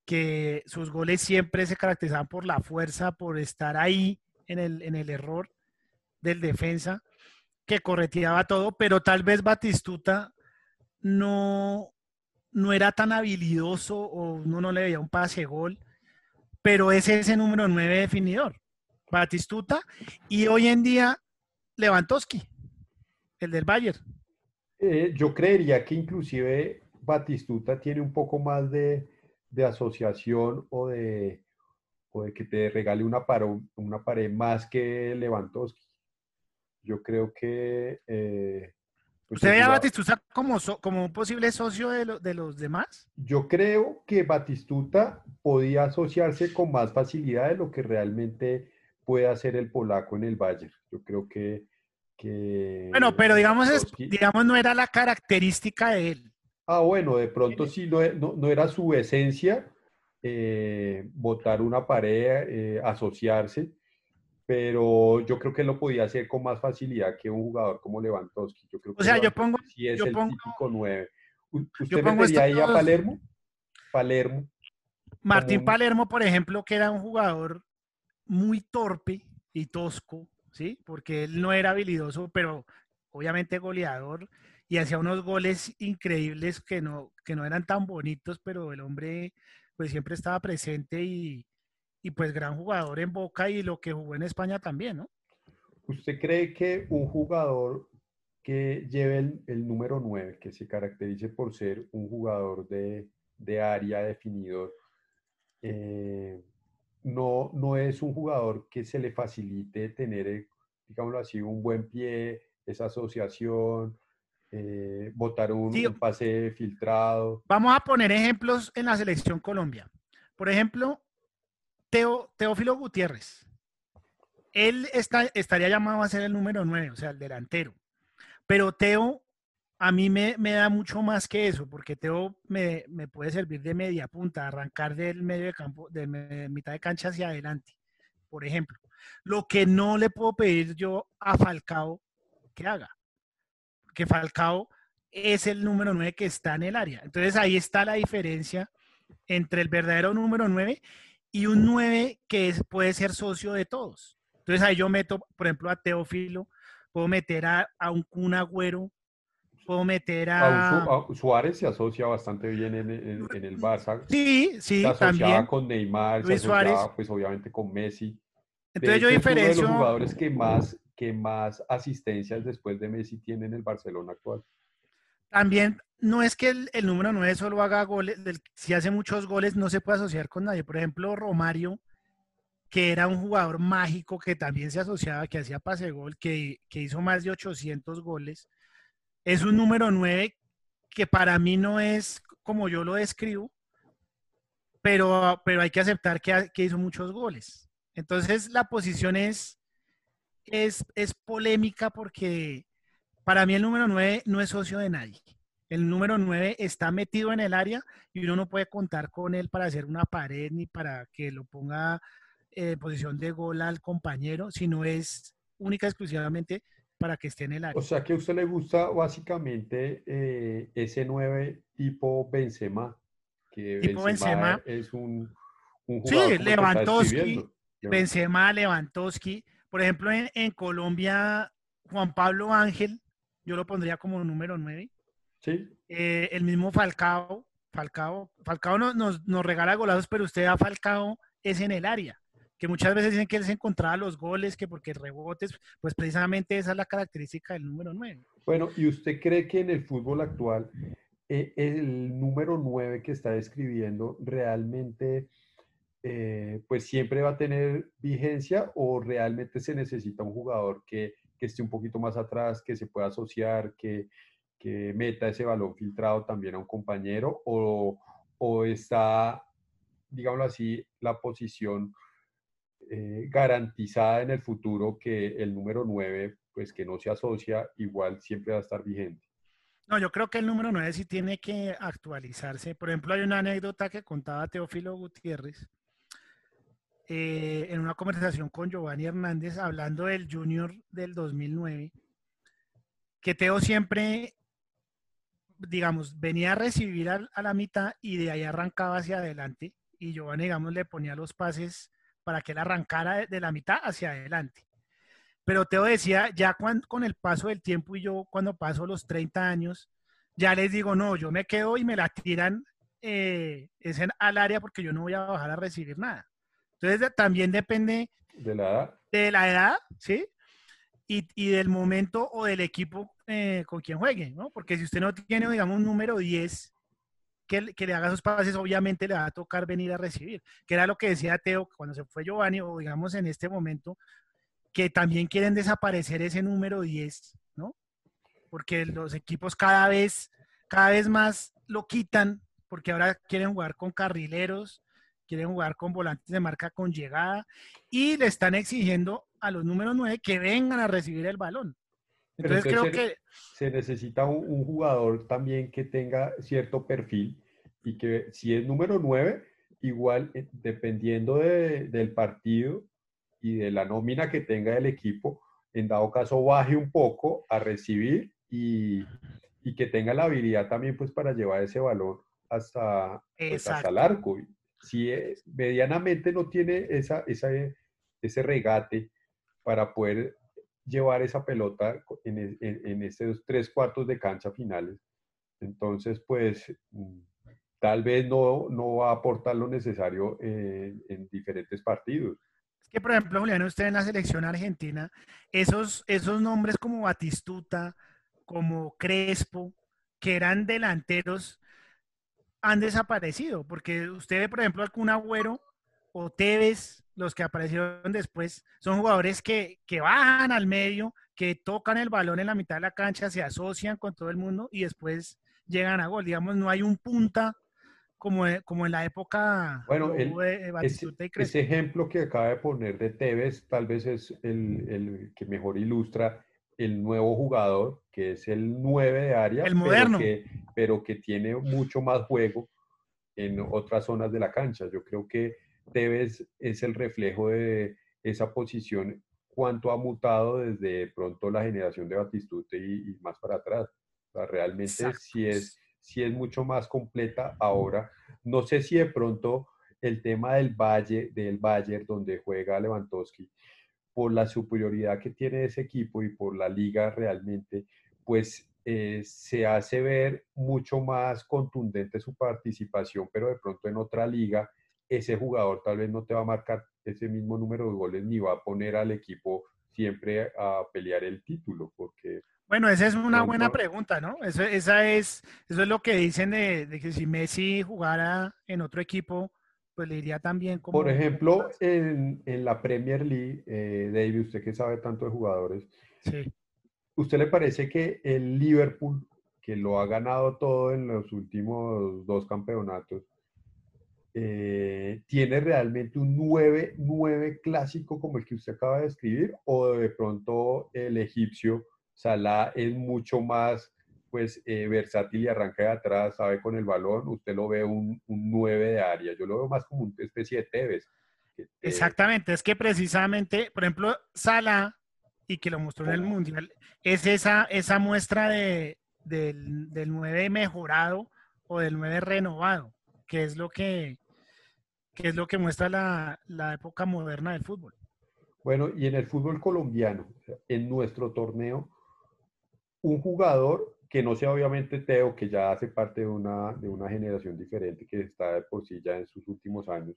que sus goles siempre se caracterizaban por la fuerza, por estar ahí en el, en el error del defensa, que correteaba todo, pero tal vez Batistuta no, no era tan habilidoso o uno no le veía un pase gol, pero es ese número 9 definidor, Batistuta, y hoy en día Lewandowski, el del Bayern. Eh, yo creería que inclusive Batistuta tiene un poco más de, de asociación o de, o de que te regale una, pared, una pared más que Lewandowski. Yo creo que... Eh, pues ¿Usted ve a Batistuta como, como un posible socio de, de, los demás? Yo creo que Batistuta podía asociarse con más facilidad de lo que realmente puede hacer el polaco en el Bayern. Yo creo que... que bueno, pero digamos, es, digamos no era la característica de él. Ah, bueno, de pronto sí no, no, era su esencia eh, botar una pared, eh, asociarse, pero yo creo que lo podía hacer con más facilidad que un jugador como Lewandowski. Yo creo que o sea, yo pongo. Sí, es yo el pongo, típico 9. ¿Usted metería ahí a Palermo? Palermo. Martín Palermo, por ejemplo, que era un jugador muy torpe y tosco, ¿sí? Porque él no era habilidoso, pero obviamente goleador y hacía unos goles increíbles que no, que no eran tan bonitos, pero el hombre pues siempre estaba presente y, y pues gran jugador en Boca y lo que jugó en España también, ¿no? ¿Usted cree que un jugador que lleve el, el número 9, que se caracterice por ser un jugador de, de área definidor, eh, no, no es un jugador que se le facilite tener, digámoslo así, un buen pie, esa asociación, eh, votar un, pase filtrado. Vamos a poner ejemplos en la selección Colombia. Por ejemplo, Teo, Teófilo Gutiérrez. Él está, estaría llamado a ser el número 9, o sea, el delantero. Pero Teo a mí me, me, da mucho más que eso, porque Teo me, me, puede servir de media punta, arrancar del medio de campo, de mitad de cancha hacia adelante, por ejemplo. Lo que no le puedo pedir yo a Falcao que haga que Falcao es el número 9 que está en el área. Entonces ahí está la diferencia entre el verdadero número 9 y un 9 que puede ser socio de todos. Entonces ahí yo meto, por ejemplo, a Teófilo, puedo meter a, un Kun Agüero, puedo meter a... Suárez se asocia bastante bien en, el Barça. Sí, sí, se también. con Neymar, Luis se Suárez. pues obviamente con Messi. Entonces yo diferencio... Es uno de los jugadores que más que más asistencias después de Messi tiene en el Barcelona actual. También no es que el, número 9 solo haga goles, si hace muchos goles no se puede asociar con nadie. Por ejemplo, Romario, que era un jugador mágico que también se asociaba, que hacía pase gol, que, que hizo más de 800 goles, es un número 9 que para mí no es como yo lo describo, pero, pero hay que aceptar que, hizo muchos goles. Entonces la posición es es, es polémica porque para mí el número 9 no es socio de nadie. El número 9 está metido en el área y uno no puede contar con él para hacer una pared ni para que lo ponga en posición de gol al compañero, sino es única exclusivamente para que esté en el área. O sea que a usted le gusta básicamente eh, ese 9 tipo Benzema, que tipo Benzema, es un, un jugador Sí, Lewandowski, Benzema, Lewandowski, por ejemplo, en, Colombia, Juan Pablo Ángel, yo lo pondría como número 9. Sí. Eh, el mismo Falcao, Falcao, Falcao nos, nos, regala golazos, pero usted a Falcao es en el área, que muchas veces dicen que él se encontraba los goles, que porque rebotes, pues precisamente esa es la característica del número 9. Bueno, ¿y usted cree que en el fútbol actual eh, el número 9 que está describiendo realmente eh, pues siempre va a tener vigencia o realmente se necesita un jugador que, esté un poquito más atrás, que se pueda asociar, que, meta ese balón filtrado también a un compañero o, está, digámoslo así, la posición eh, garantizada en el futuro que el número 9, pues que no se asocia, igual siempre va a estar vigente. No, yo creo que el número 9 sí tiene que actualizarse. Por ejemplo, hay una anécdota que contaba Teófilo Gutiérrez eh, en una conversación con Giovanni Hernández hablando del Junior del 2009, que Teo siempre, digamos, venía a recibir a, a la mitad y de ahí arrancaba hacia adelante y Giovanni, digamos, le ponía los pases para que él arrancara de, la mitad hacia adelante. Pero Teo decía, ya con el paso del tiempo y yo cuando paso los 30 años, ya les digo, no, yo me quedo y me la tiran eh, es al área porque yo no voy a bajar a recibir nada. Entonces también depende de la edad, de la edad ¿sí? Y, y del momento o del equipo eh, con quien juegue, ¿no? Porque si usted no tiene, digamos, un número 10 que, le haga esos pases, obviamente le va a tocar venir a recibir, que era lo que decía Teo cuando se fue Giovanni, o digamos en este momento, que también quieren desaparecer ese número 10, ¿no? Porque los equipos cada vez, cada vez más lo quitan, porque ahora quieren jugar con carrileros, quieren jugar con volantes de marca con llegada, y le están exigiendo a los números 9 que vengan a recibir el balón. Entonces, creo que... Se necesita un, jugador también que tenga cierto perfil y que si es número 9, igual eh, dependiendo del partido y de la nómina que tenga el equipo, en dado caso baje un poco a recibir y, y que tenga la habilidad también pues para llevar ese valor hasta, pues, hasta el arco. Si es, medianamente no tiene esa, esa, ese regate para poder llevar esa pelota en, en, en estos tres cuartos de cancha finales, entonces pues mm, tal vez no, no va a aportar lo necesario en, diferentes partidos. Es que, por ejemplo, Julián, usted en la selección argentina, esos, esos nombres como Batistuta, como Crespo, que eran delanteros, han desaparecido, porque usted por ejemplo, algún Agüero o Tevez, los que aparecieron después, son jugadores que, que bajan al medio, que tocan el balón en la mitad de la cancha, se asocian con todo el mundo y después llegan a gol. Digamos, no hay un punta como, como en la época bueno, el, ese, ejemplo que acaba de poner de Tevez tal vez es el, el, que mejor ilustra el nuevo jugador, que es el 9 de área, el moderno. Pero, que, pero que tiene mucho más juego en otras zonas de la cancha. Yo creo que Tevez es el reflejo de esa posición, cuánto ha mutado desde pronto la generación de Batistute y, más para atrás. realmente sí es si es mucho más completa ahora. No sé si de pronto el tema del Valle, del Bayern, donde juega Lewandowski, por la superioridad que tiene ese equipo y por la liga realmente, pues eh, se hace ver mucho más contundente su participación, pero de pronto en otra liga ese jugador tal vez no te va a marcar ese mismo número de goles ni va a poner al equipo siempre a pelear el título, porque bueno, esa es una buena pregunta, ¿no? Eso, esa es, eso es lo que dicen de, que si Messi jugara en otro equipo, pues le iría también como... Por ejemplo, en, la Premier League, eh, David, usted que sabe tanto de jugadores, sí. ¿usted le parece que el Liverpool, que lo ha ganado todo en los últimos dos campeonatos, eh, ¿tiene realmente un 9, 9 clásico como el que usted acaba de escribir? ¿O de pronto el egipcio Salah es mucho más pues eh, versátil y arranca de atrás, sabe con el balón, usted lo ve un, un 9 de área, yo lo veo más como una especie de Tevez. Exactamente, es que precisamente, por ejemplo, Salah, y que lo mostró en el Mundial, es esa, esa muestra de, del, del 9 mejorado o del 9 renovado, que es lo que, que, es lo que muestra la, la época moderna del fútbol. Bueno, y en el fútbol colombiano, en nuestro torneo, un jugador que no sea obviamente Teo, que ya hace parte de una, de una generación diferente, que está de por sí ya en sus últimos años.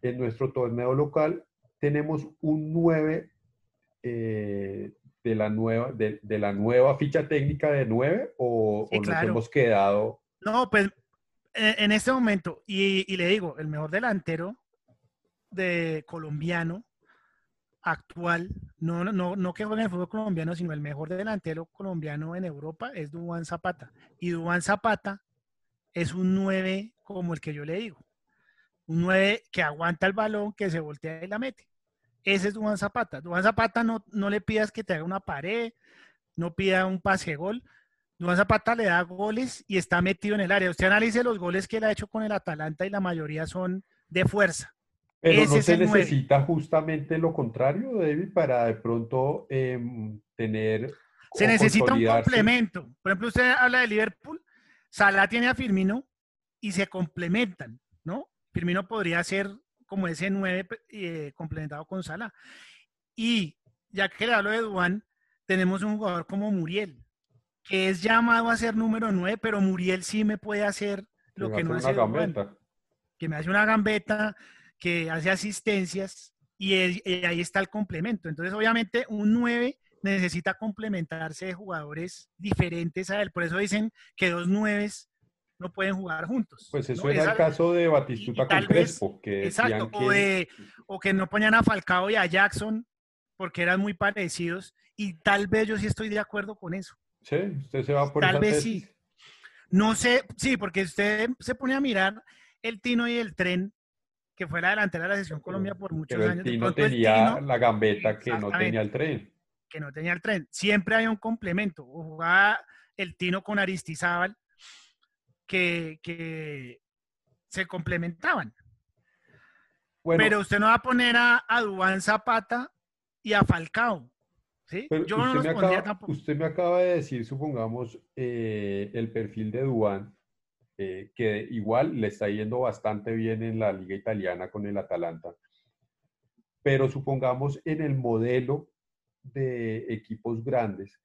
En nuestro torneo local tenemos un 9 eh, de, la nueva, de, la nueva ficha técnica de 9 o, nos hemos quedado... No, pues eh, en este momento, y, y le digo, el mejor delantero de colombiano actual, no, no, no que juegue en el fútbol colombiano, sino el mejor delantero colombiano en Europa es Dubán Zapata. Y Dubán Zapata es un 9 como el que yo le digo. Un 9 que aguanta el balón, que se voltea y la mete. Ese es Dubán Zapata. Dubán Zapata no, no le pidas que te haga una pared, no pida un pase gol. Duván Zapata le da goles y está metido en el área. Usted analice los goles que él ha hecho con el Atalanta y la mayoría son de fuerza. Pero no se necesita justamente lo contrario, David, para de pronto em, tener. Se necesita un complemento. Por ejemplo, usted habla de Liverpool, Salah tiene a Firmino y se complementan, ¿no? Firmino podría ser como ese 9 eh, complementado con Salah. Y ya que le hablo de Duan, tenemos un jugador como Muriel, que es llamado a ser número 9, pero Muriel sí me puede hacer lo que, no hace Duan. Que me hace una gambeta, que hace asistencias y, ahí está el complemento. Entonces, obviamente, un 9 necesita complementarse de jugadores diferentes a él. Por eso dicen que dos 9 no pueden jugar juntos. Pues eso era el caso de Batistuta con Crespo. que exacto, o, que no ponían a Falcao y a Jackson porque eran muy parecidos. Y tal vez yo sí estoy de acuerdo con eso. Sí, usted se va por Tal vez sí. No sé, sí, porque usted se pone a mirar el Tino y el Tren que fue la delantera de la selección Colombia por muchos Pero años. El Tino tenía la gambeta que no tenía el tren. Que no tenía el tren. Siempre hay un complemento. O jugaba el Tino con Aristizábal que, que se complementaban. Pero usted no va a poner a, a Dubán Zapata y a Falcao. ¿sí? Yo no los pondría tampoco. Usted me acaba de decir, supongamos, eh, el perfil de Dubán eh, que igual le está yendo bastante bien en la liga italiana con el Atalanta. Pero supongamos en el modelo de equipos grandes,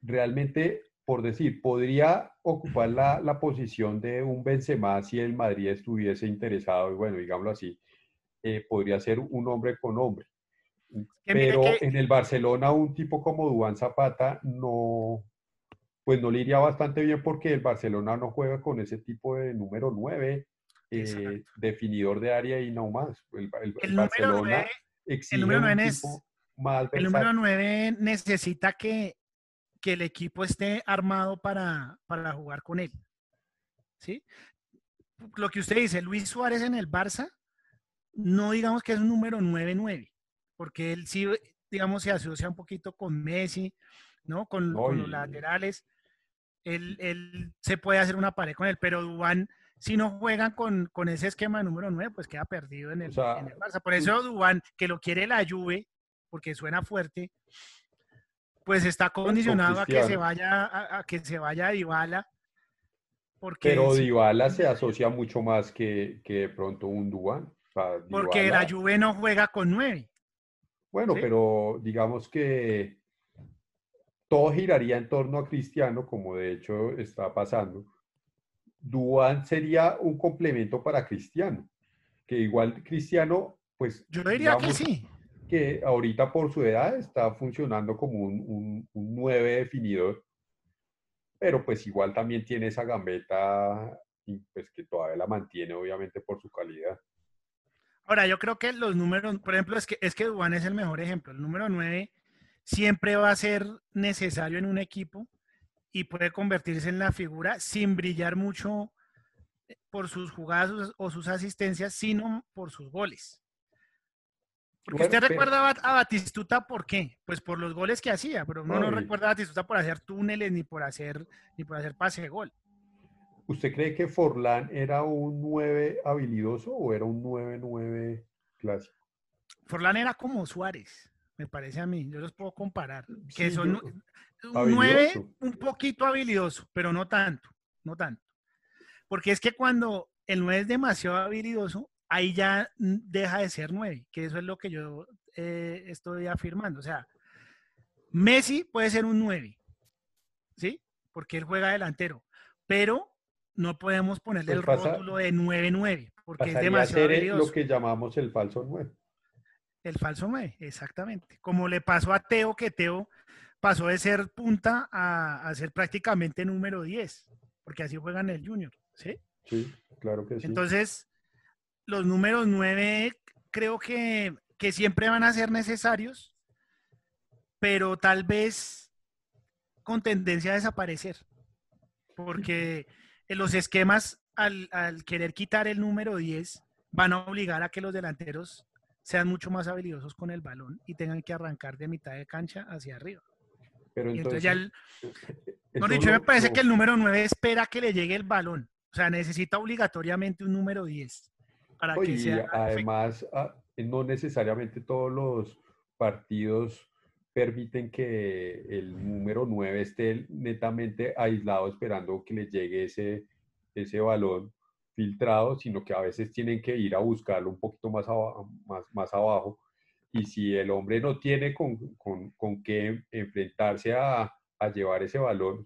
realmente, por decir, podría ocupar la, la posición de un Benzema si el Madrid estuviese interesado, y bueno, digámoslo así, eh, podría ser un hombre con hombre. Pero en el Barcelona un tipo como Duan Zapata no, pues no le iría bastante bien porque el Barcelona no juega con ese tipo de número 9, eh, definidor de área y no más. El, Barcelona el número 9 más El número 9 necesita que, que, el equipo esté armado para, para jugar con él. ¿Sí? Lo que usted dice, Luis Suárez en el Barça, no digamos que es un número 9-9, porque él sí, digamos, se asocia un poquito con Messi, ¿no? Con, con los laterales él, se puede hacer una pared con él, pero Dubán, si no juegan con, con ese esquema número 9, pues queda perdido en el, Barça. Por eso Dubán, que lo quiere la Juve, porque suena fuerte, pues está condicionado a que se vaya a, que se vaya a Dybala. Porque pero Dybala se asocia mucho más que, que de pronto un Dubán. porque la Juve no juega con 9. Bueno, pero digamos que todo giraría en torno a Cristiano, como de hecho está pasando. Duan sería un complemento para Cristiano, que igual Cristiano, pues... Yo diría que sí. Que ahorita por su edad está funcionando como un, un, 9 definidor, pero pues igual también tiene esa gambeta pues que todavía la mantiene obviamente por su calidad. Ahora, yo creo que los números, por ejemplo, es que, es que Duan es el mejor ejemplo. El número 9 siempre va a ser necesario en un equipo y puede convertirse en la figura sin brillar mucho por sus jugadas o sus asistencias, sino por sus goles. Porque usted recuerda a Batistuta por qué? Pues por los goles que hacía, pero uno no recuerda a Batistuta por hacer túneles ni por hacer ni por hacer pase de gol. ¿Usted cree que Forlán era un 9 habilidoso o era un 9-9 clásico? Forlán era como Suárez me parece a mí. Yo los puedo comparar. Que son un nueve un poquito habilidoso, pero no tanto, no tanto. Porque es que cuando el 9 es demasiado habilidoso, ahí ya deja de ser 9, que eso es lo que yo eh, estoy afirmando. O sea, Messi puede ser un 9, ¿sí? Porque él juega delantero, pero no podemos ponerle pues el rótulo de 9-9, porque es demasiado habilidoso. lo que llamamos el falso 9. El falso 9, exactamente. Como le pasó a Teo, que Teo pasó de ser punta a, ser prácticamente número 10, porque así juegan el Junior, ¿sí? Sí, claro que sí. Entonces, los números 9 creo que, que siempre van a ser necesarios, pero tal vez con tendencia a desaparecer, porque en los esquemas, al, al querer quitar el número 10, van a obligar a que los delanteros sean mucho más habilidosos con el balón y tengan que arrancar de mitad de cancha hacia arriba. Pero entonces, No, dicho, me parece que el número 9 espera que le llegue el balón. O sea, necesita obligatoriamente un número 10 para que sea. Además, ah, no necesariamente todos los partidos permiten que el número 9 esté netamente aislado esperando que le llegue ese, ese balón filtrado, sino que a veces tienen que ir a buscarlo un poquito más, más, más abajo. Y si el hombre no tiene con, con, con qué enfrentarse a, a, llevar ese balón,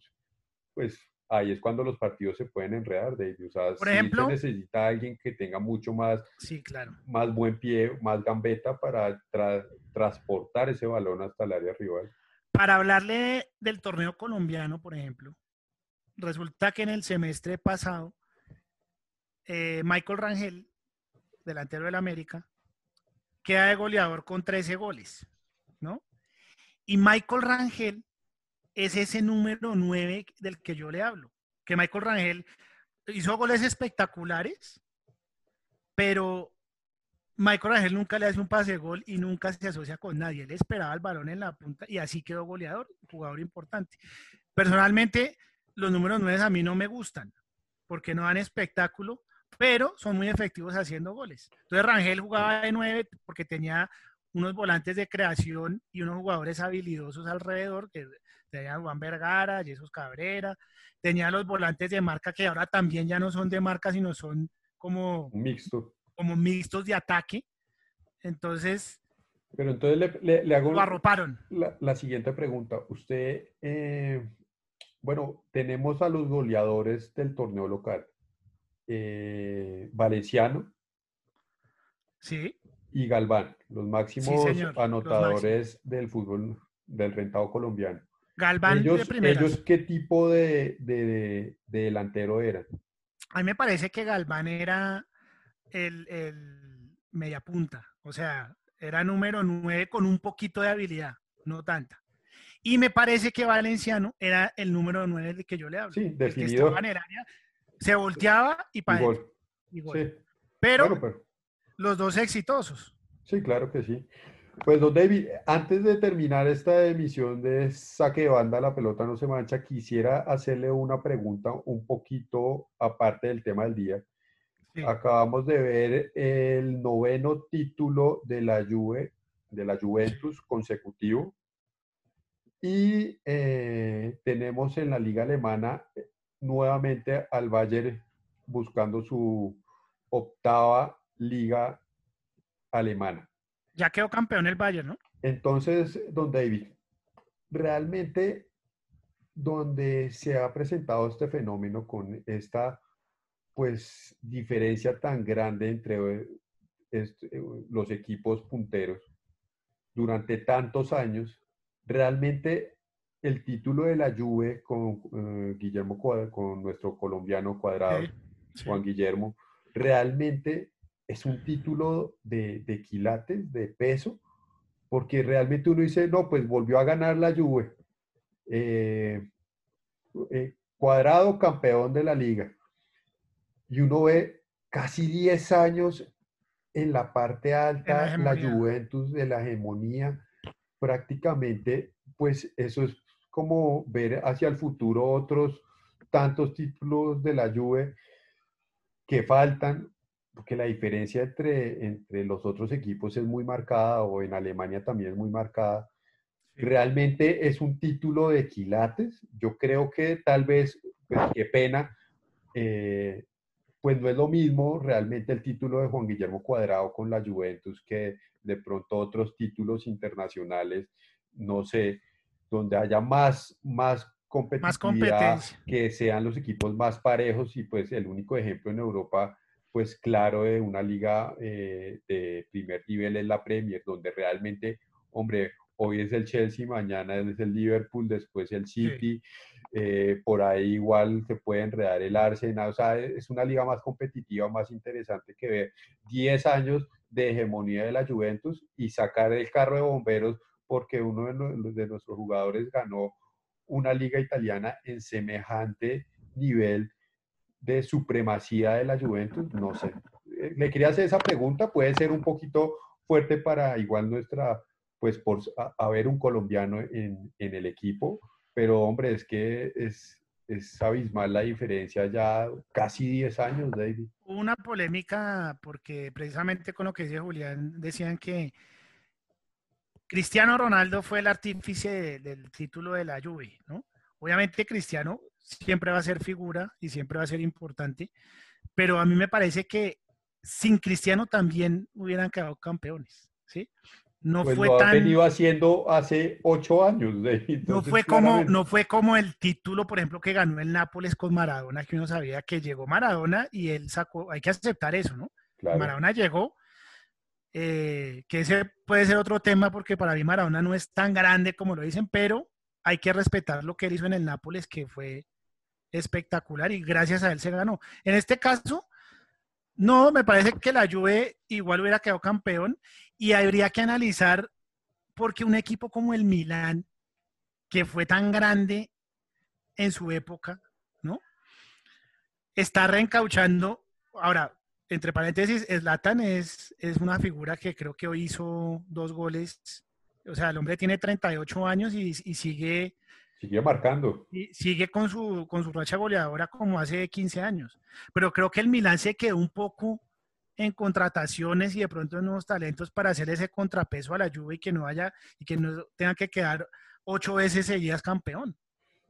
pues ahí es cuando los partidos se pueden enredar, de O sea, Por ejemplo, se necesita alguien que tenga mucho más, sí, claro. más buen pie, más gambeta para transportar ese balón hasta el área rival. Para hablarle del torneo colombiano, por ejemplo, resulta que en el semestre pasado, eh, Michael Rangel, delantero del América, queda de goleador con 13 goles, ¿no? Y Michael Rangel es ese número 9 del que yo le hablo, que Michael Rangel hizo goles espectaculares, pero Michael Rangel nunca le hace un pase de gol y nunca se asocia con nadie. Él esperaba el balón en la punta y así quedó goleador, jugador importante. Personalmente, los números 9 a mí no me gustan porque no dan espectáculo, pero son muy efectivos haciendo goles. Entonces Rangel jugaba de 9 porque tenía unos volantes de creación y unos jugadores habilidosos alrededor, que tenía Juan Vergara, Jesús Cabrera, tenía los volantes de marca que ahora también ya no son de marca, sino son como, Mixto. como mixtos de ataque. Entonces... Pero entonces le, hago lo arroparon. La, siguiente pregunta. Usted, eh, bueno, tenemos a los goleadores del torneo local. Eh, Valenciano. Sí. Y Galván, los máximos anotadores del fútbol del rentado colombiano. Galván ellos, de ¿Ellos qué tipo de, de, delantero eran? A mí me parece que Galván era el, el media punta, o sea, era número 9 con un poquito de habilidad, no tanta. Y me parece que Valenciano era el número 9 del que yo le hablo. Sí, definido. Se volteaba y para Pero, pero, los dos exitosos. Sí, claro que sí. Pues, don David, antes de terminar esta emisión de Saque de Banda, la pelota no se mancha, quisiera hacerle una pregunta un poquito aparte del tema del día. Acabamos de ver el noveno título de la Juve, de la Juventus consecutivo. Y eh, tenemos en la liga alemana nuevamente al Bayern buscando su octava liga alemana. Ya quedó campeón el Bayern, ¿no? Entonces, don David, realmente donde se ha presentado este fenómeno con esta pues diferencia tan grande entre este, los equipos punteros durante tantos años, realmente el título de la Juve con eh, Guillermo con nuestro colombiano cuadrado, Juan Guillermo, realmente es un título de, de, quilates, de peso, porque realmente uno dice, no, pues volvió a ganar la Juve. Eh, eh, cuadrado campeón de la liga. Y uno ve casi 10 años en la parte alta, la, la Juventus de la hegemonía. Prácticamente, pues eso es como ver hacia el futuro otros tantos títulos de la Juve que faltan porque la diferencia entre, entre los otros equipos es muy marcada, o en Alemania también es muy marcada. Realmente es un título de quilates. Yo creo que tal vez, pues qué pena, eh, pues no es lo mismo realmente el título de Juan Guillermo Cuadrado con la Juventus que de pronto otros títulos internacionales, no sé, donde haya más, más competitividad, más que sean los equipos más parejos y pues el único ejemplo en Europa pues claro de una liga eh, de primer nivel es la Premier, donde realmente, hombre, hoy es el Chelsea, mañana es el Liverpool, después el City, eh, por ahí igual se puede enredar el Arsenal, o sea, es una liga más competitiva, más interesante que ver 10 años de hegemonía de la Juventus y sacar el carro de bomberos porque uno de, de nuestros jugadores ganó una liga italiana en semejante nivel de supremacía de la Juventus, no sé. Eh, le quería hacer esa pregunta, puede ser un poquito fuerte para igual nuestra, pues por haber un colombiano en, en, el equipo, pero hombre, es que es, es abismal la diferencia ya casi 10 años, David. Una polémica porque precisamente con lo que decía Julián, decían que Cristiano Ronaldo fue el artífice del título de la Juve, ¿no? Obviamente Cristiano siempre va a ser figura y siempre va a ser importante, pero a mí me parece que sin Cristiano también hubieran quedado campeones, ¿sí? No pues fue lo tan. venido haciendo hace ocho años. no, fue como, no fue como el título, por ejemplo, que ganó el Nápoles con Maradona, que uno sabía que llegó Maradona y él sacó. Hay que aceptar eso, ¿no? Maradona llegó. Eh, que ese puede ser otro tema porque para mí Maradona no es tan grande como lo dicen, pero hay que respetar lo que él hizo en el Nápoles, que fue espectacular y gracias a él se ganó. En este caso, no, me parece que la Juve igual hubiera quedado campeón y habría que analizar porque un equipo como el Milan, que fue tan grande en su época, ¿no? Está reencauchando. Ahora, entre paréntesis, Zlatan es, es una figura que creo que hoy hizo dos goles. O sea, el hombre tiene 38 años y, y sigue Sigue marcando. Y sigue con su, con su racha goleadora como hace 15 años. Pero creo que el Milan se quedó un poco en contrataciones y de pronto en nuevos talentos para hacer ese contrapeso a la lluvia y que no haya y que no tenga que quedar ocho veces seguidas campeón.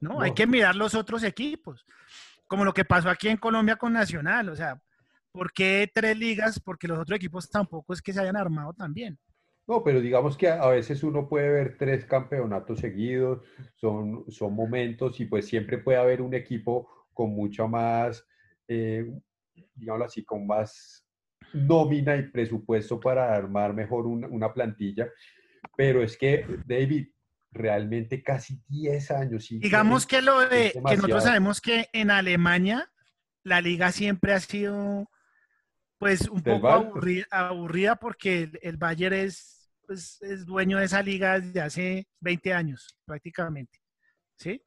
¿no? Hay que mirar los otros equipos, como lo que pasó aquí en Colombia con Nacional. O sea, ¿por qué tres ligas? Porque los otros equipos tampoco es que se hayan armado también. No, pero digamos que a veces uno puede ver tres campeonatos seguidos, son, son momentos y pues siempre puede haber un equipo con mucha más, eh, digámoslo así, con más nómina y presupuesto para armar mejor una, plantilla. Pero es que, David, realmente casi 10 años. Digamos que lo de que nosotros sabemos que en Alemania la liga siempre ha sido pues un poco aburrida, porque el, el Bayern es pues, es dueño de esa liga desde hace 20 años prácticamente. ¿sí?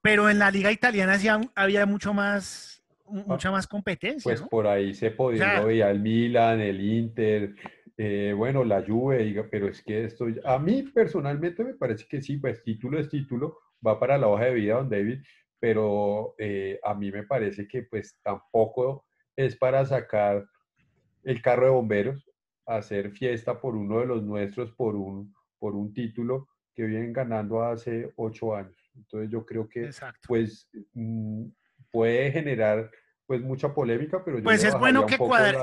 Pero en la liga italiana sí había mucho más, mucha más competencia. Pues por ahí se podía, o el Milan, el Inter, eh, bueno, la Juve, pero es que esto, a mí personalmente me parece que sí, pues título es título, va para la hoja de vida, don David, pero eh, a mí me parece que pues tampoco es para sacar el carro de bomberos, hacer fiesta por uno de los nuestros, por un, por un título que vienen ganando hace ocho años. Entonces yo creo que pues mm, puede generar pues mucha polémica, pero pues es bueno que,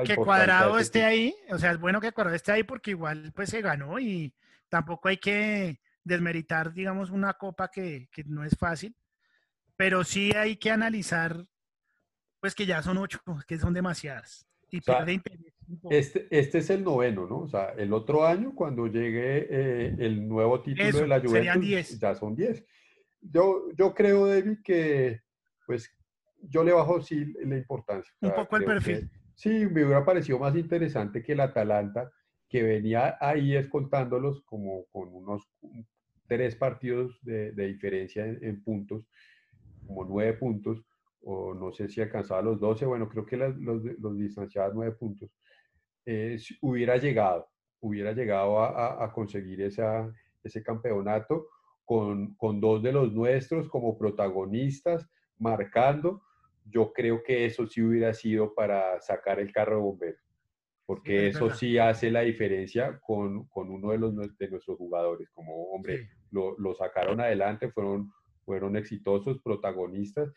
que Cuadrado esté ahí, o sea, es bueno que Cuadrado esté ahí porque igual pues se ganó y tampoco hay que desmeritar, digamos, una copa que, que no es fácil, pero sí hay que analizar pues que ya son ocho, que son demasiadas y pierde interés este, este es el noveno, ¿no? O sea, el otro año, cuando llegue eh, el nuevo título de la Juventus, ya son 10. Yo, yo creo, David, que pues yo le bajo sí la importancia. Un poco el perfil. sí, me hubiera parecido más interesante que el Atalanta, que venía ahí escoltándolos como con unos tres partidos de, diferencia en, puntos, como nueve puntos, o no sé si alcanzaba los 12, bueno, creo que los, los distanciaba nueve puntos eh, hubiera llegado, hubiera llegado a, conseguir esa, ese campeonato con, con, dos de los nuestros como protagonistas, marcando. Yo creo que eso sí hubiera sido para sacar el carro de bomberos, porque eso sí hace la diferencia con, con, uno de, los, de nuestros jugadores, como hombre, lo, lo, sacaron adelante, fueron, fueron exitosos, protagonistas,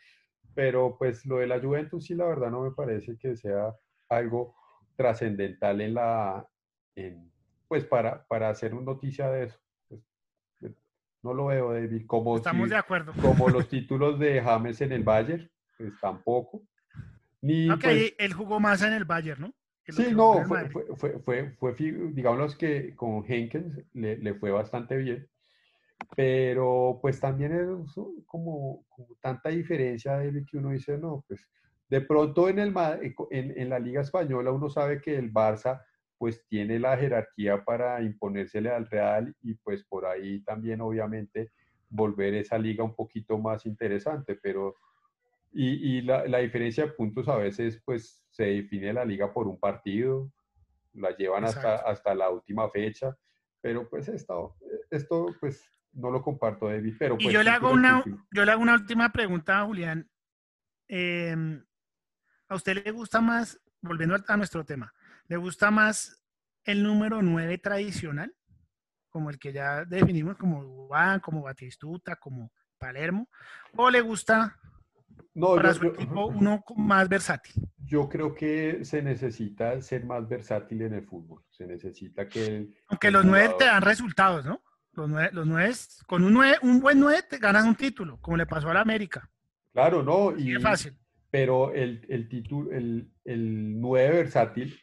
pero pues lo de la Juventus sí, la verdad no me parece que sea algo trascendental en la, pues para, para hacer una noticia de eso. Pues, eh, no lo veo, David. Como Estamos de acuerdo. Como los (laughs) títulos de James en el Bayern, pues tampoco. Ni, pues él jugó más en el Bayern, ¿no? Sí, no, fue, fue, fue, fue, digamos que con Henkens le, le, fue bastante bien, pero pues también es como, como tanta diferencia, David, que uno dice, no, pues de pronto en, el, eh, en, la Liga Española uno sabe que el Barça pues tiene la jerarquía para imponérsele al Real y pues por ahí también obviamente volver esa liga un poquito más interesante, pero y, la, diferencia de puntos a veces pues se define la liga por un partido, la llevan hasta, hasta la última fecha, pero pues esto, esto pues no lo comparto, David, pero... Y pues yo le, hago una, yo le hago una última pregunta a Julián. Eh, ¿A usted le gusta más, volviendo a nuestro tema, le gusta más el número 9 tradicional, como el que ya definimos como Dubán, como Batistuta, como Palermo, o le gusta No, para yo- su equipo uno más versátil? Yo creo que se necesita ser más versátil en el fútbol. Se necesita que el, Aunque el los 9 te dan resultados, ¿no? Los 9, los nueve- con un, nueve- un buen 9 te ganas un título, como le pasó a la América. Claro, ¿no? Y es fácil. pero el, el título, el, el 9 versátil,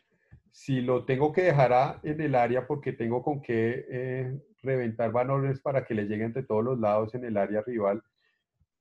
si lo tengo que dejar en el área porque tengo con qué eh, reventar balones para que le lleguen de todos los lados en el área rival,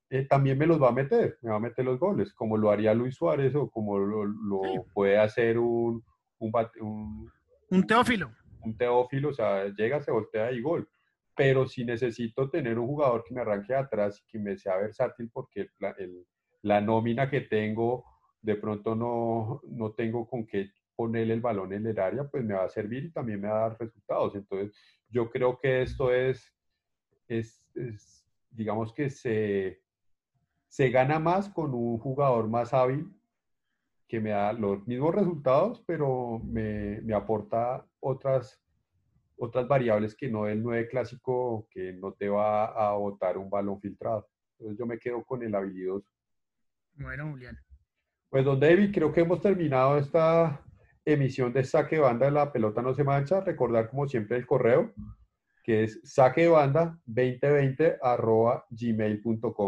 eh, también me los va a meter, me va a meter los goles, como lo haría Luis Suárez o como lo, lo Sí. puede hacer un, un, un, Un Teófilo. un Teófilo, o sea, llega, se voltea y gol. Pero si necesito tener un jugador que me arranque atrás y que me sea versátil, porque la, el- la nómina que tengo, de pronto no, no tengo con qué ponerle el balón en el área, pues me va a servir y también me va a dar resultados. Entonces, yo creo que esto es, es, es, digamos que se, se gana más con un jugador más hábil que me da los mismos resultados, pero me, me aporta otras, otras variables que no el 9 clásico que no te va a botar un balón filtrado. Entonces yo me quedo con el habilidoso. Bueno, Julián. Pues don David, creo que hemos terminado esta emisión de Saque Banda de la Pelota No Se Mancha. Recordar como siempre el correo, que es saquebanda2020 arroba gmail.com.